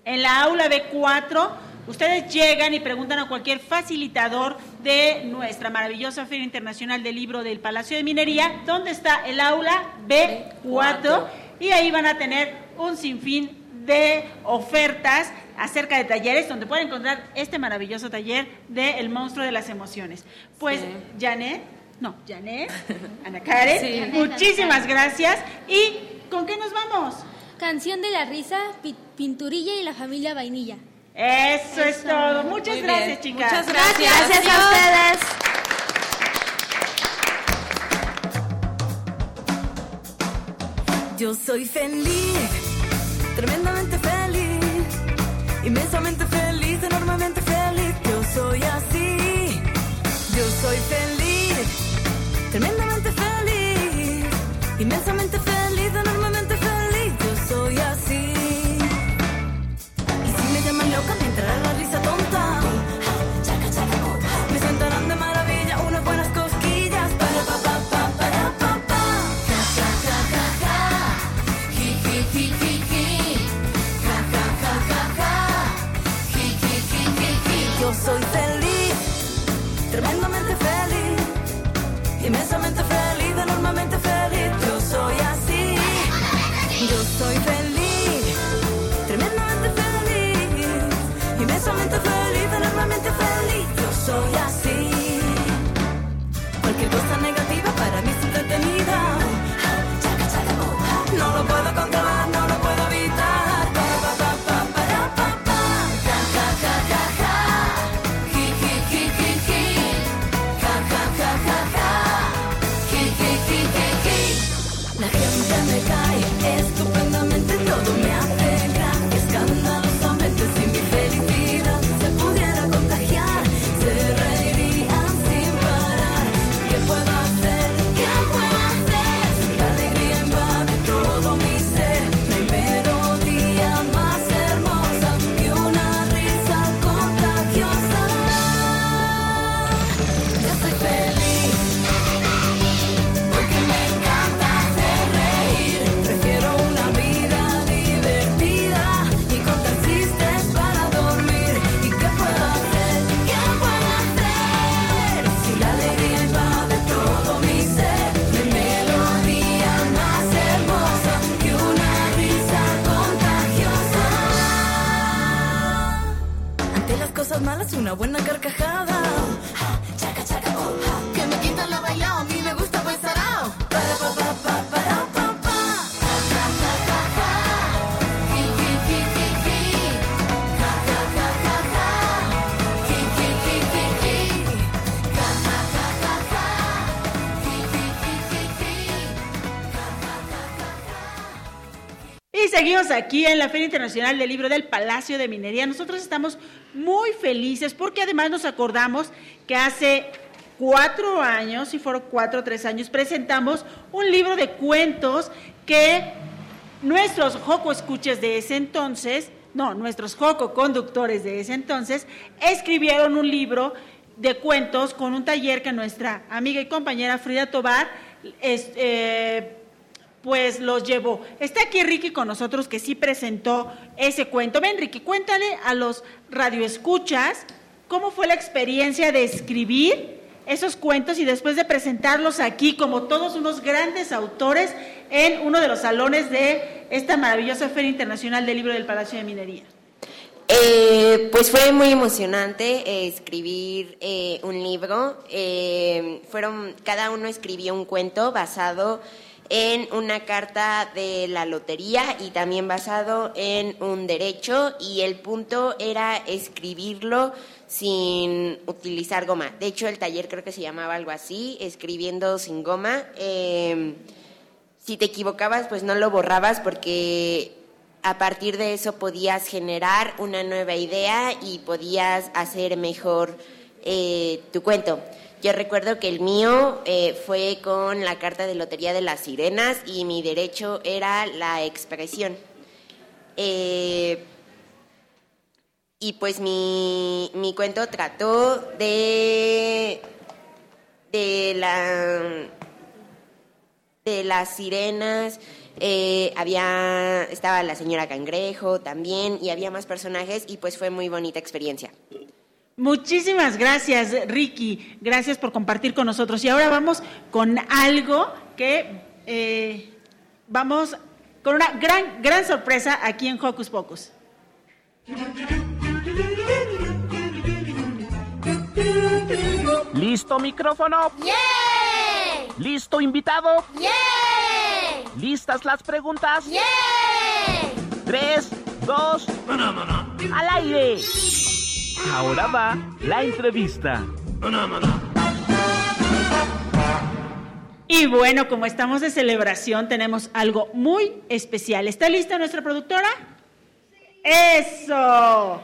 En la aula B4, ustedes llegan y preguntan a cualquier facilitador de nuestra maravillosa Feria Internacional del Libro del Palacio de Minería, ¿dónde está el aula B4? Y ahí van a tener un sinfín de ofertas acerca de talleres donde pueden encontrar este maravilloso taller de El monstruo de las emociones. Pues, Janet, no, Janet, Ana Karen, Sí. muchísimas gracias. ¿Y con qué nos vamos? Canción de la risa, pi- pinturilla y la familia vainilla. Eso, es todo. Muchas Muy gracias, bien. chicas. Muchas gracias. Gracias a ustedes. Yo soy feliz, tremendamente feliz, inmensamente feliz, enormemente feliz. Yo soy así. Yo soy feliz, inmensamente Cualquier una buena carcajada. Que me quita la bailao, a mí me gusta buen sarao. Para pa pa pa para pa pa. Ja ja ja ja. Hi hi hi hi hi. Ja ja ja ja ja. Hi hi hi hi hi. Ja ja ja ja ja. Hi hi hi hi hi. Ja ja ja ja ja. Y seguimos aquí en la Feria Internacional del Libro del Palacio de Minería. Nosotros estamos muy felices porque además nos acordamos que hace cuatro años, si fueron cuatro o tres años, presentamos un libro de cuentos que nuestros Joco escuches de ese entonces, no, nuestros Joco conductores de ese entonces, escribieron un libro de cuentos con un taller que nuestra amiga y compañera Frida Tobar es, eh, pues los llevó. Está aquí Ricky con nosotros que sí presentó ese cuento. Ven, Ricky, cuéntale a los radioescuchas cómo fue la experiencia de escribir esos cuentos y después de presentarlos aquí como todos unos grandes autores en uno de los salones de esta maravillosa Feria Internacional del Libro del Palacio de Minería. Eh, pues fue muy emocionante eh, escribir eh, un libro. Eh, fueron, cada uno escribió un cuento basado en una carta de la lotería y también basado en un derecho y el punto era escribirlo sin utilizar goma. De hecho, el taller creo que se llamaba algo así, escribiendo sin goma. Eh, si te equivocabas, pues no lo borrabas porque a partir de eso podías generar una nueva idea y podías hacer mejor eh, tu cuento. Yo recuerdo que el mío eh, fue con la carta de Lotería de las Sirenas y mi derecho era la expresión. Eh, y pues mi, mi cuento trató de, de, la, de las sirenas, eh, había, estaba la señora Cangrejo también y había más personajes y pues fue muy bonita experiencia. Muchísimas gracias, Ricky. Gracias por compartir con nosotros. Y ahora vamos con algo que eh, vamos con una gran, gran sorpresa aquí en Hocus Pocus. ¿Listo micrófono? ¿Listo invitado? ¿Listas las preguntas? Tres, dos, al aire. Ahora va la entrevista. Y bueno, como estamos de celebración, tenemos algo muy especial. ¿Está lista nuestra productora? ¡Eso!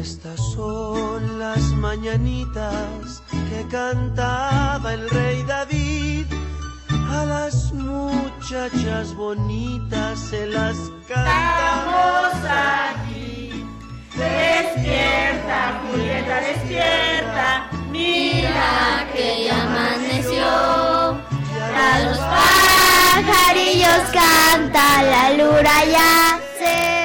Estas son las mañanitas que cantaba el rey David. A las muchachas bonitas se las cantamos aquí. Despierta, Julieta, despierta. Mira que ya amaneció. A los pajarillos canta, la luna ya se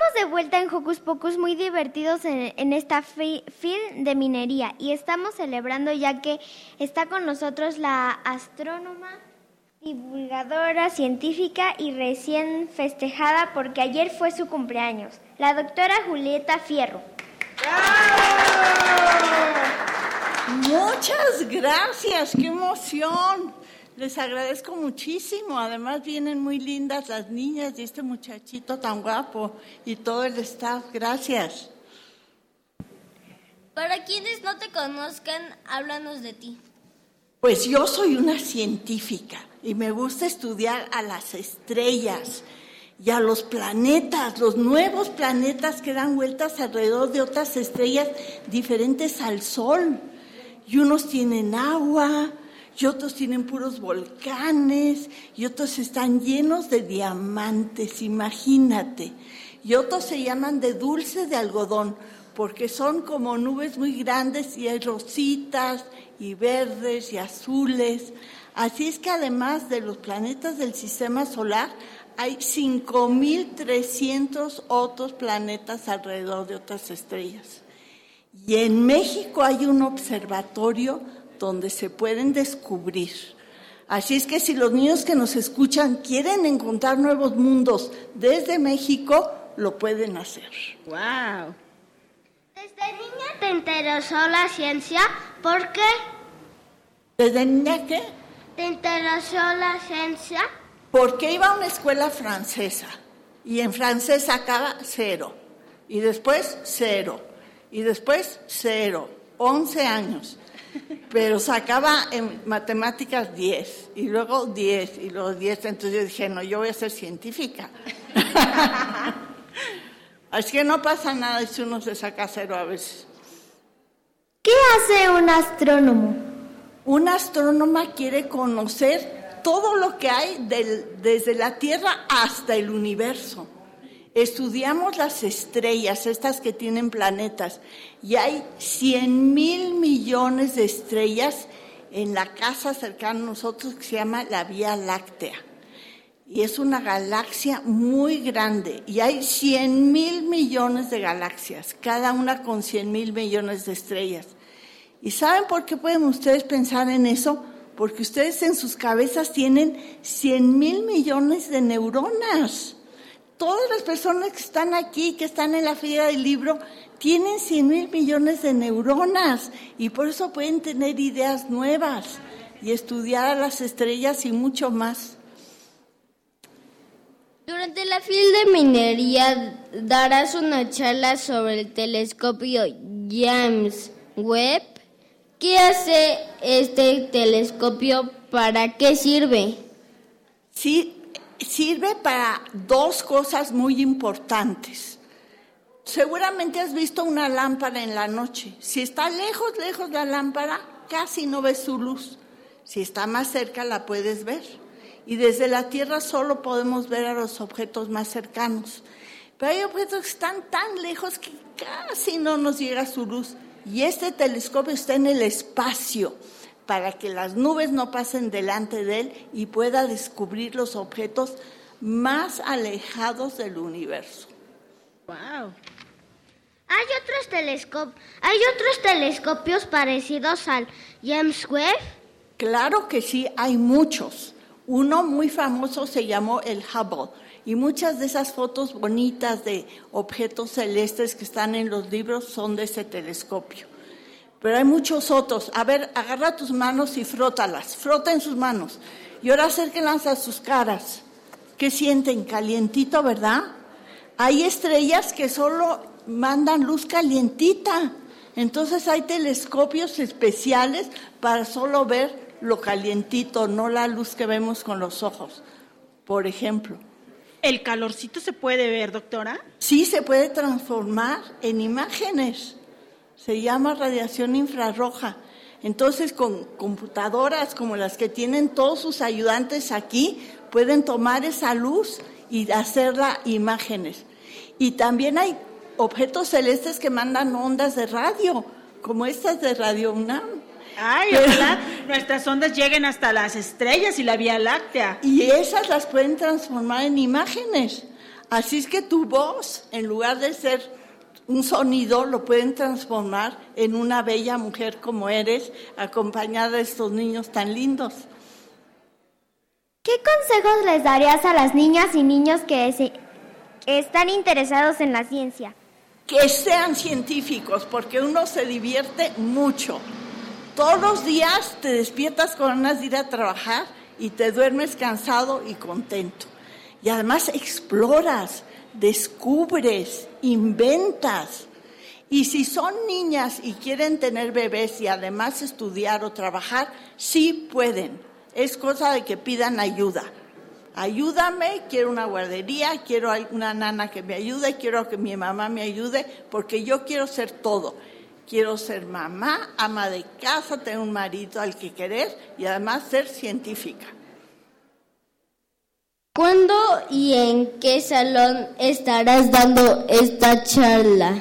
Estamos de vuelta en Hocus Pocus muy divertidos en, esta fi- FIL de minería y estamos celebrando ya que está con nosotros la astrónoma, divulgadora científica y recién festejada porque ayer fue su cumpleaños, la doctora Julieta Fierro. Muchas gracias, qué emoción. Les agradezco muchísimo. Además vienen muy lindas las niñas y este muchachito tan guapo y todo el staff. Gracias. Para quienes no te conozcan, háblanos de ti. Pues yo soy una científica y me gusta estudiar a las estrellas y a los planetas, los nuevos planetas que dan vueltas alrededor de otras estrellas diferentes al Sol. Y unos tienen agua, y otros tienen puros volcanes, y otros están llenos de diamantes, imagínate. Y otros se llaman de dulce de algodón, porque son como nubes muy grandes y hay rositas y verdes y azules. Así es que además de los planetas del sistema solar, hay 5.300 otros planetas alrededor de otras estrellas. Y en México hay un observatorio donde se pueden descubrir. Así es que si los niños que nos escuchan quieren encontrar nuevos mundos desde México, lo pueden hacer. ¡Wow! ¿Desde niña te interesó la ciencia? ¿Por qué? ¿Desde niña qué? ¿Te interesó la ciencia? Porque iba a una escuela francesa y en francés sacaba cero y después cero y después cero, 11 años. Pero sacaba en matemáticas 10 y luego 10 y luego 10. Entonces yo dije, no, yo voy a ser científica. Así que no pasa nada si uno se saca cero a veces. ¿Qué hace un astrónomo? Un astrónoma quiere conocer todo lo que hay del- desde la Tierra hasta el universo. Estudiamos las estrellas, estas que tienen planetas, y hay 100 mil millones de estrellas en la casa cercana a nosotros que se llama la Vía Láctea. Y es una galaxia muy grande, y hay 100 mil millones de galaxias, cada una con 100 mil millones de estrellas. ¿Y saben por qué pueden ustedes pensar en eso? Porque ustedes en sus cabezas tienen 100 mil millones de neuronas. Todas las personas que están aquí, que están en la feria del libro, tienen 100 mil millones de neuronas y por eso pueden tener ideas nuevas y estudiar a las estrellas y mucho más. Durante la fil de minería darás una charla sobre el telescopio James Webb. ¿Qué hace este telescopio? ¿Para qué sirve? Sí, sirve para dos cosas muy importantes. Seguramente has visto una lámpara en la noche. Si está lejos, lejos la lámpara, casi no ves su luz. Si está más cerca, la puedes ver. Y desde la Tierra solo podemos ver a los objetos más cercanos. Pero hay objetos que están tan lejos que casi no nos llega su luz. Y este telescopio está en el espacio para que las nubes no pasen delante de él y pueda descubrir los objetos más alejados del universo. Wow. Hay otros telescopios, hay otros telescopios parecidos al James Webb. Claro que sí, hay muchos. Uno muy famoso se llamó el Hubble y muchas de esas fotos bonitas de objetos celestes que están en los libros son de ese telescopio. Pero hay muchos otros. A ver, agarra tus manos y frótalas. Frota en sus manos. Y ahora acérquenlas a sus caras. ¿Qué sienten? Calientito, ¿verdad? Hay estrellas que solo mandan luz calientita. Entonces hay telescopios especiales para solo ver lo calientito, no la luz que vemos con los ojos. Por ejemplo. ¿El calorcito se puede ver, doctora? Sí, se puede transformar en imágenes. Se llama radiación infrarroja. Entonces, con computadoras como las que tienen todos sus ayudantes aquí, pueden tomar esa luz y hacerla imágenes. Y también hay objetos celestes que mandan ondas de radio, como estas de Radio UNAM. Ay, ojalá nuestras ondas lleguen hasta las estrellas y la Vía Láctea. Y esas las pueden transformar en imágenes. Así es que tu voz, en lugar de ser un sonido, lo pueden transformar en una bella mujer como eres, acompañada de estos niños tan lindos. ¿Qué consejos les darías a las niñas y niños que, se- que están interesados en la ciencia? Que sean científicos, porque uno se divierte mucho. Todos los días te despiertas con ganas de ir a trabajar y te duermes cansado y contento. Y además exploras, descubres, inventas. Y si son niñas y quieren tener bebés y además estudiar o trabajar, sí pueden. Es cosa de que pidan ayuda. Ayúdame, quiero una guardería, quiero una nana que me ayude, quiero que mi mamá me ayude, porque yo quiero ser todo. Quiero ser mamá, ama de casa, tener un marido al que querer y además ser científica. ¿Cuándo y en qué salón estarás dando esta charla?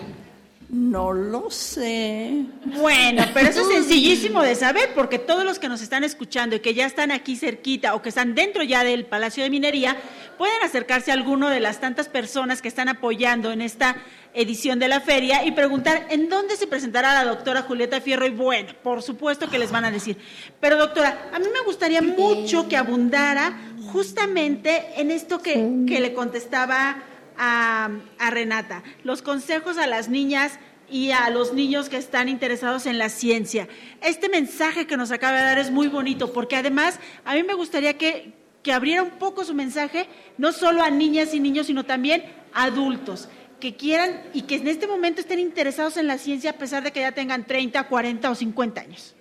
No lo sé. Bueno, pero eso es sencillísimo de saber, porque todos los que nos están escuchando y que ya están aquí cerquita o que están dentro ya del Palacio de Minería, pueden acercarse a alguno de las tantas personas que están apoyando en esta edición de la feria y preguntar en dónde se presentará la doctora Julieta Fierro. Y bueno, por supuesto que les van a decir. Pero doctora, a mí me gustaría mucho que abundara justamente en esto que, que le contestaba a, a Renata, los consejos a las niñas y a los niños que están interesados en la ciencia. Este mensaje que nos acaba de dar es muy bonito porque además a mí me gustaría que, que abriera un poco su mensaje, no solo a niñas y niños, sino también a adultos que quieran y que en este momento estén interesados en la ciencia a pesar de que ya tengan 30, 40 o 50 años.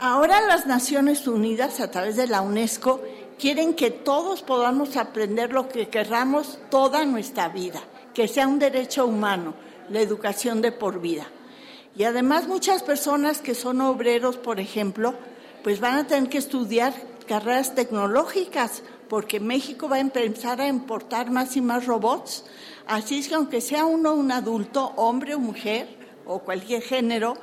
Ahora las Naciones Unidas, a través de la UNESCO, quieren que todos podamos aprender lo que querramos toda nuestra vida, que sea un derecho humano, la educación de por vida. Y además muchas personas que son obreros, por ejemplo, pues van a tener que estudiar carreras tecnológicas, porque México va a empezar a importar más y más robots. Así es que aunque sea uno un adulto, hombre o mujer, o cualquier género,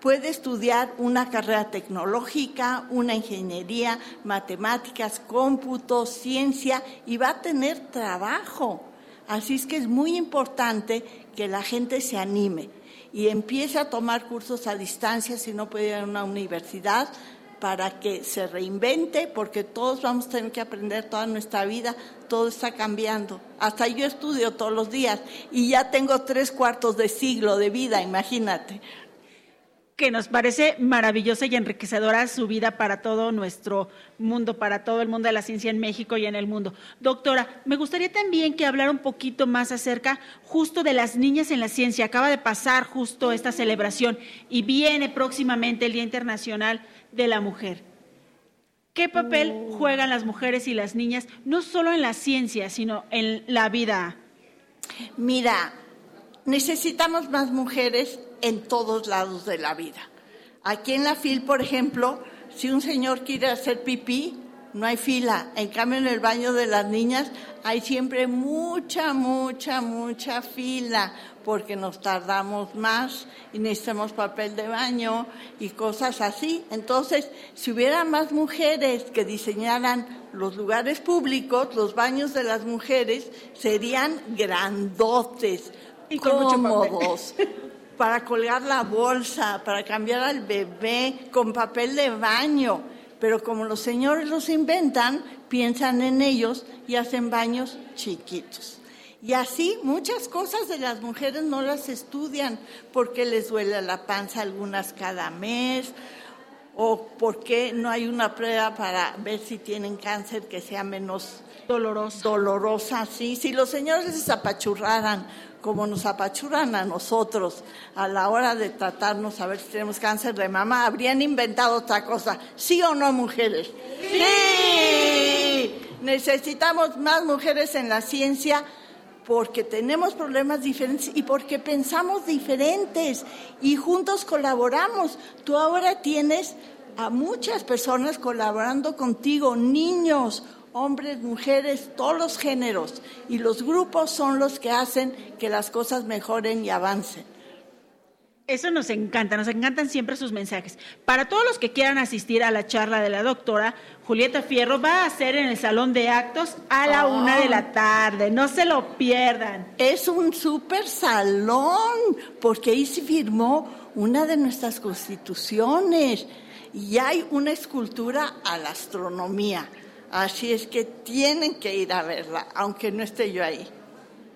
puede estudiar una carrera tecnológica, una ingeniería, matemáticas, cómputo, ciencia y va a tener trabajo. Así es que es muy importante que la gente se anime y empiece a tomar cursos a distancia si no puede ir a una universidad para que se reinvente, porque todos vamos a tener que aprender toda nuestra vida, todo está cambiando. Hasta yo estudio todos los días y ya tengo tres cuartos de siglo de vida, imagínate que nos parece maravillosa y enriquecedora su vida para todo nuestro mundo, para todo el mundo de la ciencia en México y en el mundo. Doctora, me gustaría también que hablara un poquito más acerca justo de las niñas en la ciencia. Acaba de pasar justo esta celebración y viene próximamente el Día Internacional de la Mujer. ¿Qué papel Oh. juegan las mujeres y las niñas, no solo en la ciencia, sino en la vida? Mira, necesitamos más mujeres en todos lados de la vida. Aquí en la FIL, por ejemplo, si un señor quiere hacer pipí, no hay fila. En cambio, en el baño de las niñas hay siempre mucha, mucha, mucha fila, porque nos tardamos más y necesitamos papel de baño y cosas así. Entonces, si hubiera más mujeres que diseñaran los lugares públicos, los baños de las mujeres serían grandotes, papel. cómodos. para colgar la bolsa, para cambiar al bebé, con papel de baño. Pero como los señores los inventan, piensan en ellos y hacen baños chiquitos. Y así muchas cosas de las mujeres no las estudian porque les duele la panza algunas cada mes o porque no hay una prueba para ver si tienen cáncer que sea menos dolorosa. Dolorosa, sí. Si los señores les apachurraran como nos apachurran a nosotros a la hora de tratarnos a ver si tenemos cáncer de mama, habrían inventado otra cosa. ¿Sí o no, mujeres? Sí. Necesitamos más mujeres en la ciencia porque tenemos problemas diferentes y porque pensamos diferentes y juntos colaboramos. Tú ahora tienes a muchas personas colaborando contigo, niños, hombres, mujeres, todos los géneros, y los grupos son los que hacen que las cosas mejoren y avancen. Eso nos encanta, nos encantan siempre sus mensajes. Para todos los que quieran asistir a la charla de la doctora, Julieta Fierro va a ser en el Salón de Actos a la Oh. una de la tarde. No se lo pierdan. Es un súper salón, porque ahí se firmó una de nuestras constituciones y hay una escultura a la astronomía. Así es que tienen que ir a verla, aunque no esté yo ahí.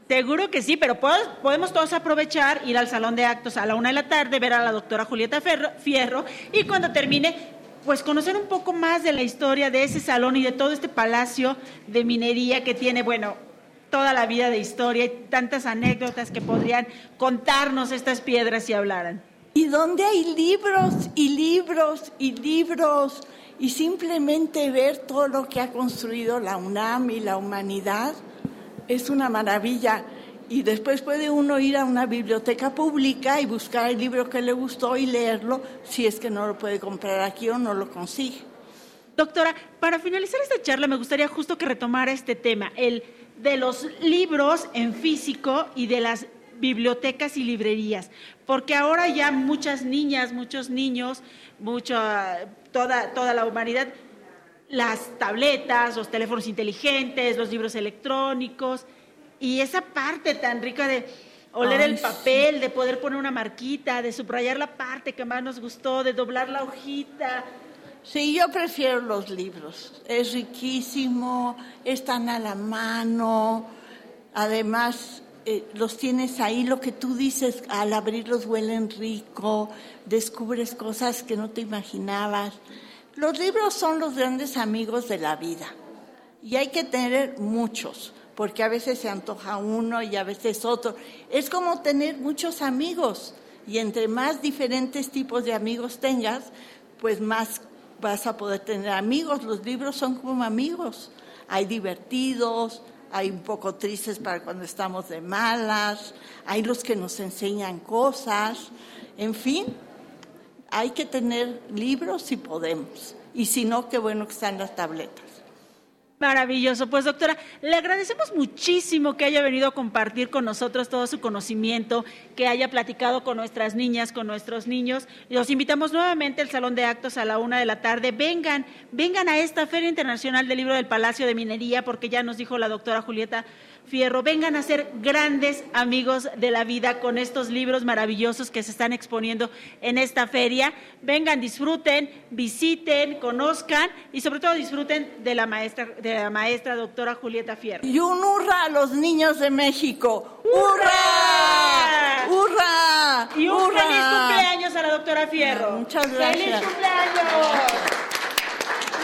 Seguro que sí, pero pod- podemos todos aprovechar, ir al salón de actos a la una de la tarde, ver a la doctora Julieta Ferro- Fierro y cuando termine, pues conocer un poco más de la historia de ese salón y de todo este palacio de minería que tiene, bueno, toda la vida de historia y tantas anécdotas que podrían contarnos estas piedras si hablaran. Y donde hay libros y libros y libros y simplemente ver todo lo que ha construido la UNAM y la humanidad es una maravilla. Y después puede uno ir a una biblioteca pública y buscar el libro que le gustó y leerlo si es que no lo puede comprar aquí o no lo consigue. Doctora, para finalizar esta charla me gustaría justo que retomara este tema, el de los libros en físico y de las bibliotecas y librerías, porque ahora ya muchas niñas, muchos niños, mucha, toda, toda la humanidad, las tabletas, los teléfonos inteligentes, los libros electrónicos y esa parte tan rica de oler Ay, el sí. papel, de poder poner una marquita, de subrayar la parte que más nos gustó, de doblar la hojita. Sí, yo prefiero los libros. Es riquísimo, están a la mano. Además, eh, los tienes ahí, lo que tú dices, al abrirlos huelen rico, descubres cosas que no te imaginabas. Los libros son los grandes amigos de la vida. y hay que tener muchos, porque a veces se antoja uno y a veces otro. Es como tener muchos amigos y entre más diferentes tipos de amigos tengas, pues más vas a poder tener amigos. Los libros son como amigos. Hay divertidos, hay un poco tristes para cuando estamos de malas, hay los que nos enseñan cosas, en fin, hay que tener libros si podemos. Y si no, qué bueno que están las tabletas. Maravilloso. Pues doctora, le agradecemos muchísimo que haya venido a compartir con nosotros todo su conocimiento, que haya platicado con nuestras niñas, con nuestros niños. Los invitamos nuevamente al Salón de Actos a la una de la tarde. Vengan, vengan a esta Feria Internacional del Libro del Palacio de Minería, porque ya nos dijo la doctora Julieta Fierro, vengan a ser grandes amigos de la vida con estos libros maravillosos que se están exponiendo en esta feria. Vengan, disfruten, visiten, conozcan y sobre todo disfruten de la maestra, de la maestra doctora Julieta Fierro. Y un hurra a los niños de México. ¡Hurra! ¡Hurra! Y un ¡Hurra! feliz cumpleaños a la doctora Fierro. Muchas ¡Feliz gracias. cumpleaños!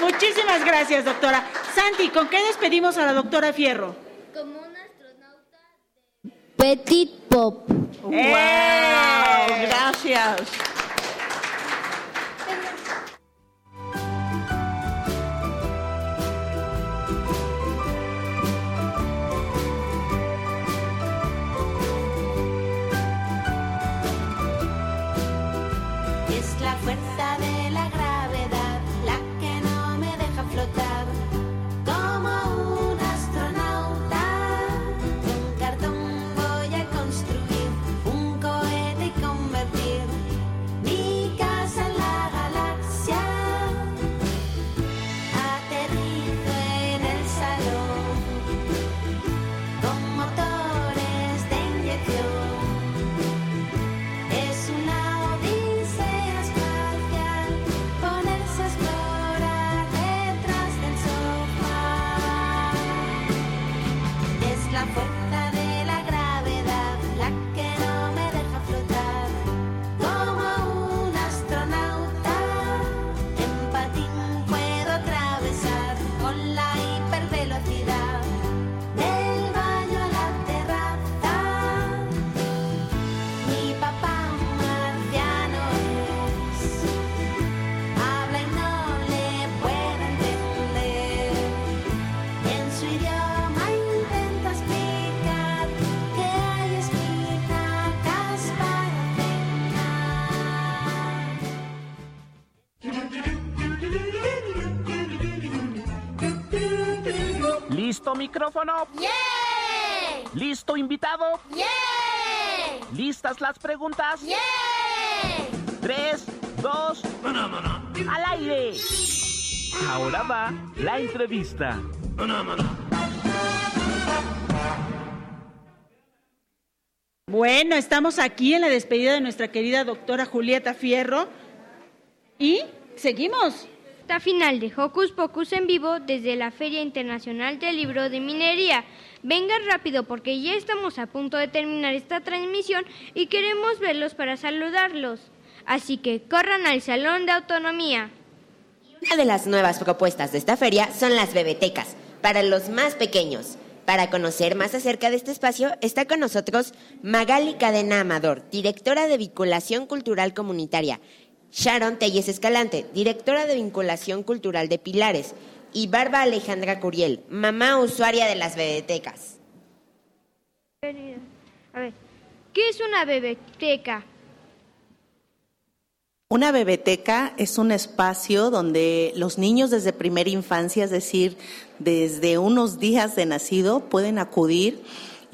Muchísimas gracias, doctora. Santi, ¿con qué despedimos a la doctora Fierro? Como un Petit Pop. ¡Wow! Gracias. ¿Listo micrófono? ¿Listo invitado? ¿Listas las preguntas? Tres, dos, al aire. Ahora va la entrevista. Bueno, estamos aquí en la despedida de nuestra querida doctora Julieta Fierro y seguimos. Esta final de Hocus Pocus en vivo desde la Feria Internacional del Libro de Minería. Vengan rápido porque ya estamos a punto de terminar esta transmisión y queremos verlos para saludarlos. Así que corran al Salón de Autonomía. Una de las nuevas propuestas de esta feria son las bebetecas, para los más pequeños. Para conocer más acerca de este espacio, está con nosotros Magali Cadena Amador, directora de Vinculación Cultural Comunitaria, Sharon Telles Escalante, directora de Vinculación Cultural de Pilares, y Barba Alejandra Curiel, mamá usuaria de las bebetecas. A ver, ¿qué es una bebeteca? Una bebeteca es un espacio donde los niños desde primera infancia, es decir, desde unos días de nacido, pueden acudir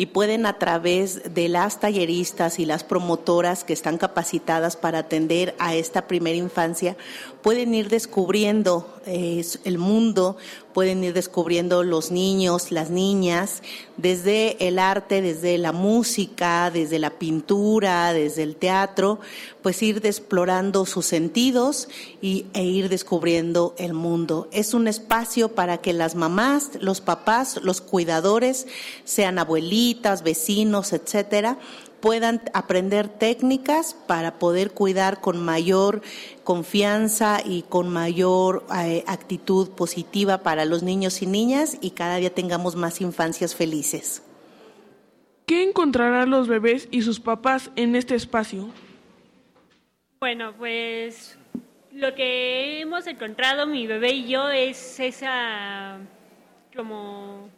y pueden a través de las talleristas y las promotoras que están capacitadas para atender a esta primera infancia, pueden ir descubriendo eh, el mundo, pueden ir descubriendo los niños, las niñas, desde el arte, desde la música, desde la pintura, desde el teatro, pues ir explorando sus sentidos y, e ir descubriendo el mundo. Es un espacio para que las mamás, los papás, los cuidadores, sean abuelitas, vecinos, etcétera, puedan aprender técnicas para poder cuidar con mayor confianza y con mayor eh, actitud positiva para los niños y niñas y cada día tengamos más infancias felices. ¿Qué encontrarán los bebés y sus papás en este espacio? Bueno, pues lo que hemos encontrado mi bebé y yo es esa como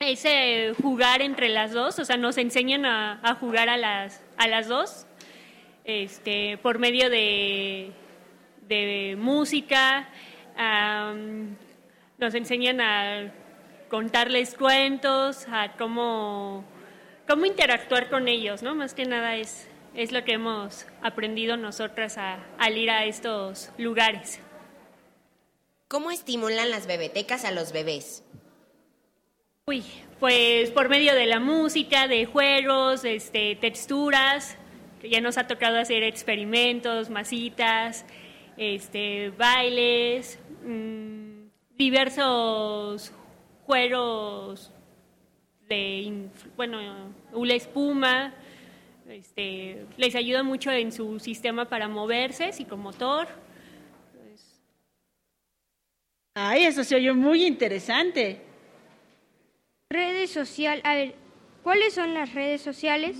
ese jugar entre las dos, o sea, nos enseñan a, a jugar a las, a las dos, este, por medio de, de música, am, nos enseñan a contarles cuentos, a cómo, cómo interactuar con ellos, ¿no? Más que nada es, es lo que hemos aprendido nosotras a- al ir a estos lugares. ¿Cómo estimulan las bebetecas a los bebés? Uy, pues por medio de la música, de juegos, este, texturas, ya nos ha tocado hacer experimentos, masitas, este, bailes, mm, diversos juegos de, bueno, hula espuma, este, les ayuda mucho en su sistema para moverse, psicomotor. Ay, eso se oye muy interesante. Redes social, a ver, ¿cuáles son las redes sociales?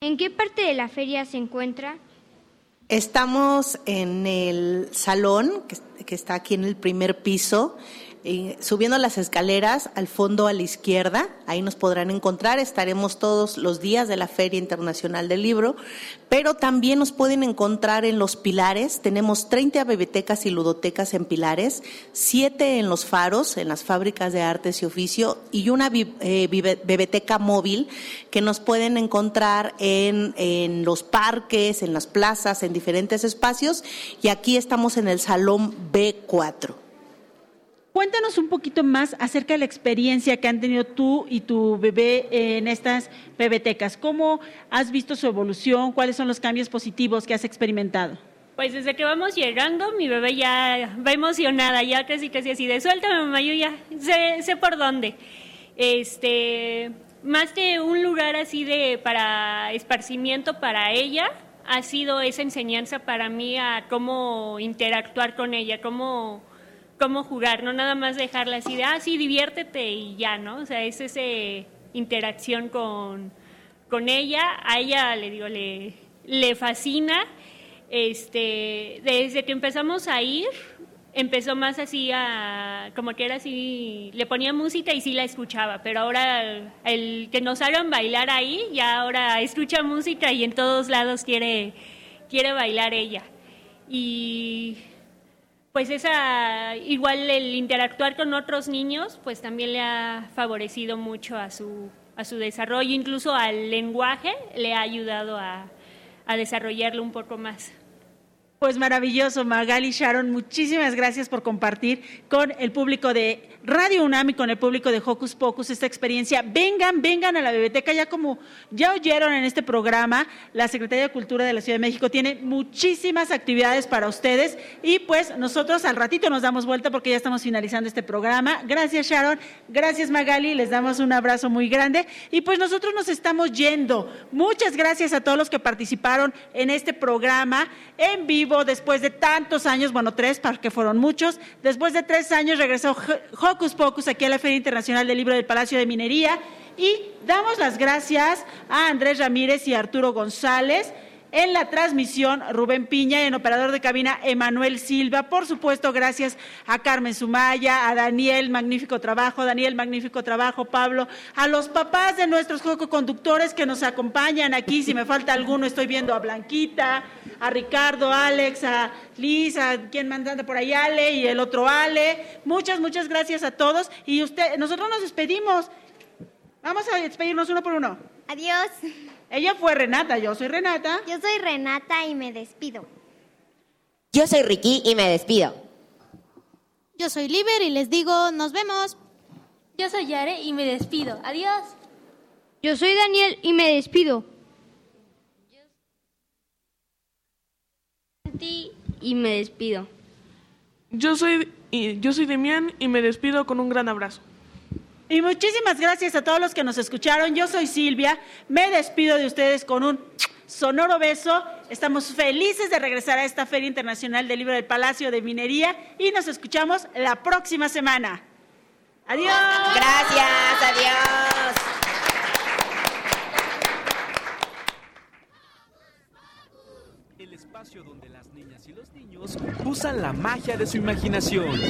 ¿En qué parte de la feria se encuentra? Estamos en el salón que, que está aquí en el primer piso, subiendo las escaleras al fondo a la izquierda. Ahí nos podrán encontrar. Estaremos todos los días de la Feria Internacional del Libro, pero también nos pueden encontrar en los pilares. Tenemos 30 bebetecas y ludotecas en pilares, 7 en los faros, en las fábricas de artes y oficio, y una eh, bebeteca móvil que nos pueden encontrar en, en los parques, en las plazas, en diferentes espacios. Y aquí estamos en el salón B4. Cuéntanos un poquito más acerca de la experiencia que han tenido tú y tu bebé en estas bebetecas. ¿Cómo has visto su evolución? ¿Cuáles son los cambios positivos que has experimentado? Pues desde que vamos llegando, mi bebé ya va emocionada, ya casi casi así de suéltame mamá, yo ya sé, sé por dónde. Este, más que un lugar así de para esparcimiento para ella, ha sido esa enseñanza para mí a cómo interactuar con ella, cómo, cómo jugar, no nada más dejarla así de, ah, sí, diviértete y ya, ¿no? O sea, es esa interacción con, con ella, a ella, le digo, le, le fascina. Este, desde que empezamos a ir, empezó más así a, como que era así, le ponía música y sí la escuchaba, pero ahora el que nos hagan bailar ahí, ya ahora escucha música y en todos lados quiere, quiere bailar ella. Y pues esa, igual el interactuar con otros niños, pues también le ha favorecido mucho a su, a su desarrollo, incluso al lenguaje le ha ayudado a, a desarrollarlo un poco más. Pues maravilloso, Magali Sharon, muchísimas gracias por compartir con el público de Radio UNAM y con el público de Hocus Pocus esta experiencia. Vengan, vengan a la biblioteca, ya como ya oyeron en este programa, la Secretaría de Cultura de la Ciudad de México tiene muchísimas actividades para ustedes y pues nosotros al ratito nos damos vuelta porque ya estamos finalizando este programa. Gracias Sharon, gracias Magali, les damos un abrazo muy grande y pues nosotros nos estamos yendo. Muchas gracias a todos los que participaron en este programa en vivo después de tantos años, bueno, tres, porque fueron muchos. Después de tres años regresó H- Hocus Pocus aquí a la Feria Internacional del Libro del Palacio de Minería y damos las gracias a Andrés Ramírez y Arturo González. En la transmisión, Rubén Piña en operador de cabina, Emanuel Silva. Por supuesto, gracias a Carmen Sumaya, a Daniel, magnífico trabajo, Daniel, magnífico trabajo, Pablo, a los papás de nuestros conductores que nos acompañan aquí. Si me falta alguno, estoy viendo a Blanquita, a Ricardo, a Alex, a Liz, a quien mandando por ahí, Ale y el otro Ale. Muchas, muchas gracias a todos. Y usted, nosotros nos despedimos. Vamos a despedirnos uno por uno. Adiós. Ella fue Renata, yo soy Renata. Yo soy Renata y me despido. Yo soy Ricky y me despido. Yo soy Liber y les digo, nos vemos. Yo soy Yare y me despido. Adiós. Yo soy Daniel y me despido. Y me despido. Yo soy, y yo soy Demián y me despido con un gran abrazo. Y muchísimas gracias a todos los que nos escucharon. Yo soy Silvia. Me despido de ustedes con un sonoro beso. Estamos felices de regresar a esta Feria Internacional del Libro del Palacio de Minería y nos escuchamos la próxima semana. Adiós. Gracias, adiós. El espacio donde las niñas y los niños usan la magia de su imaginación.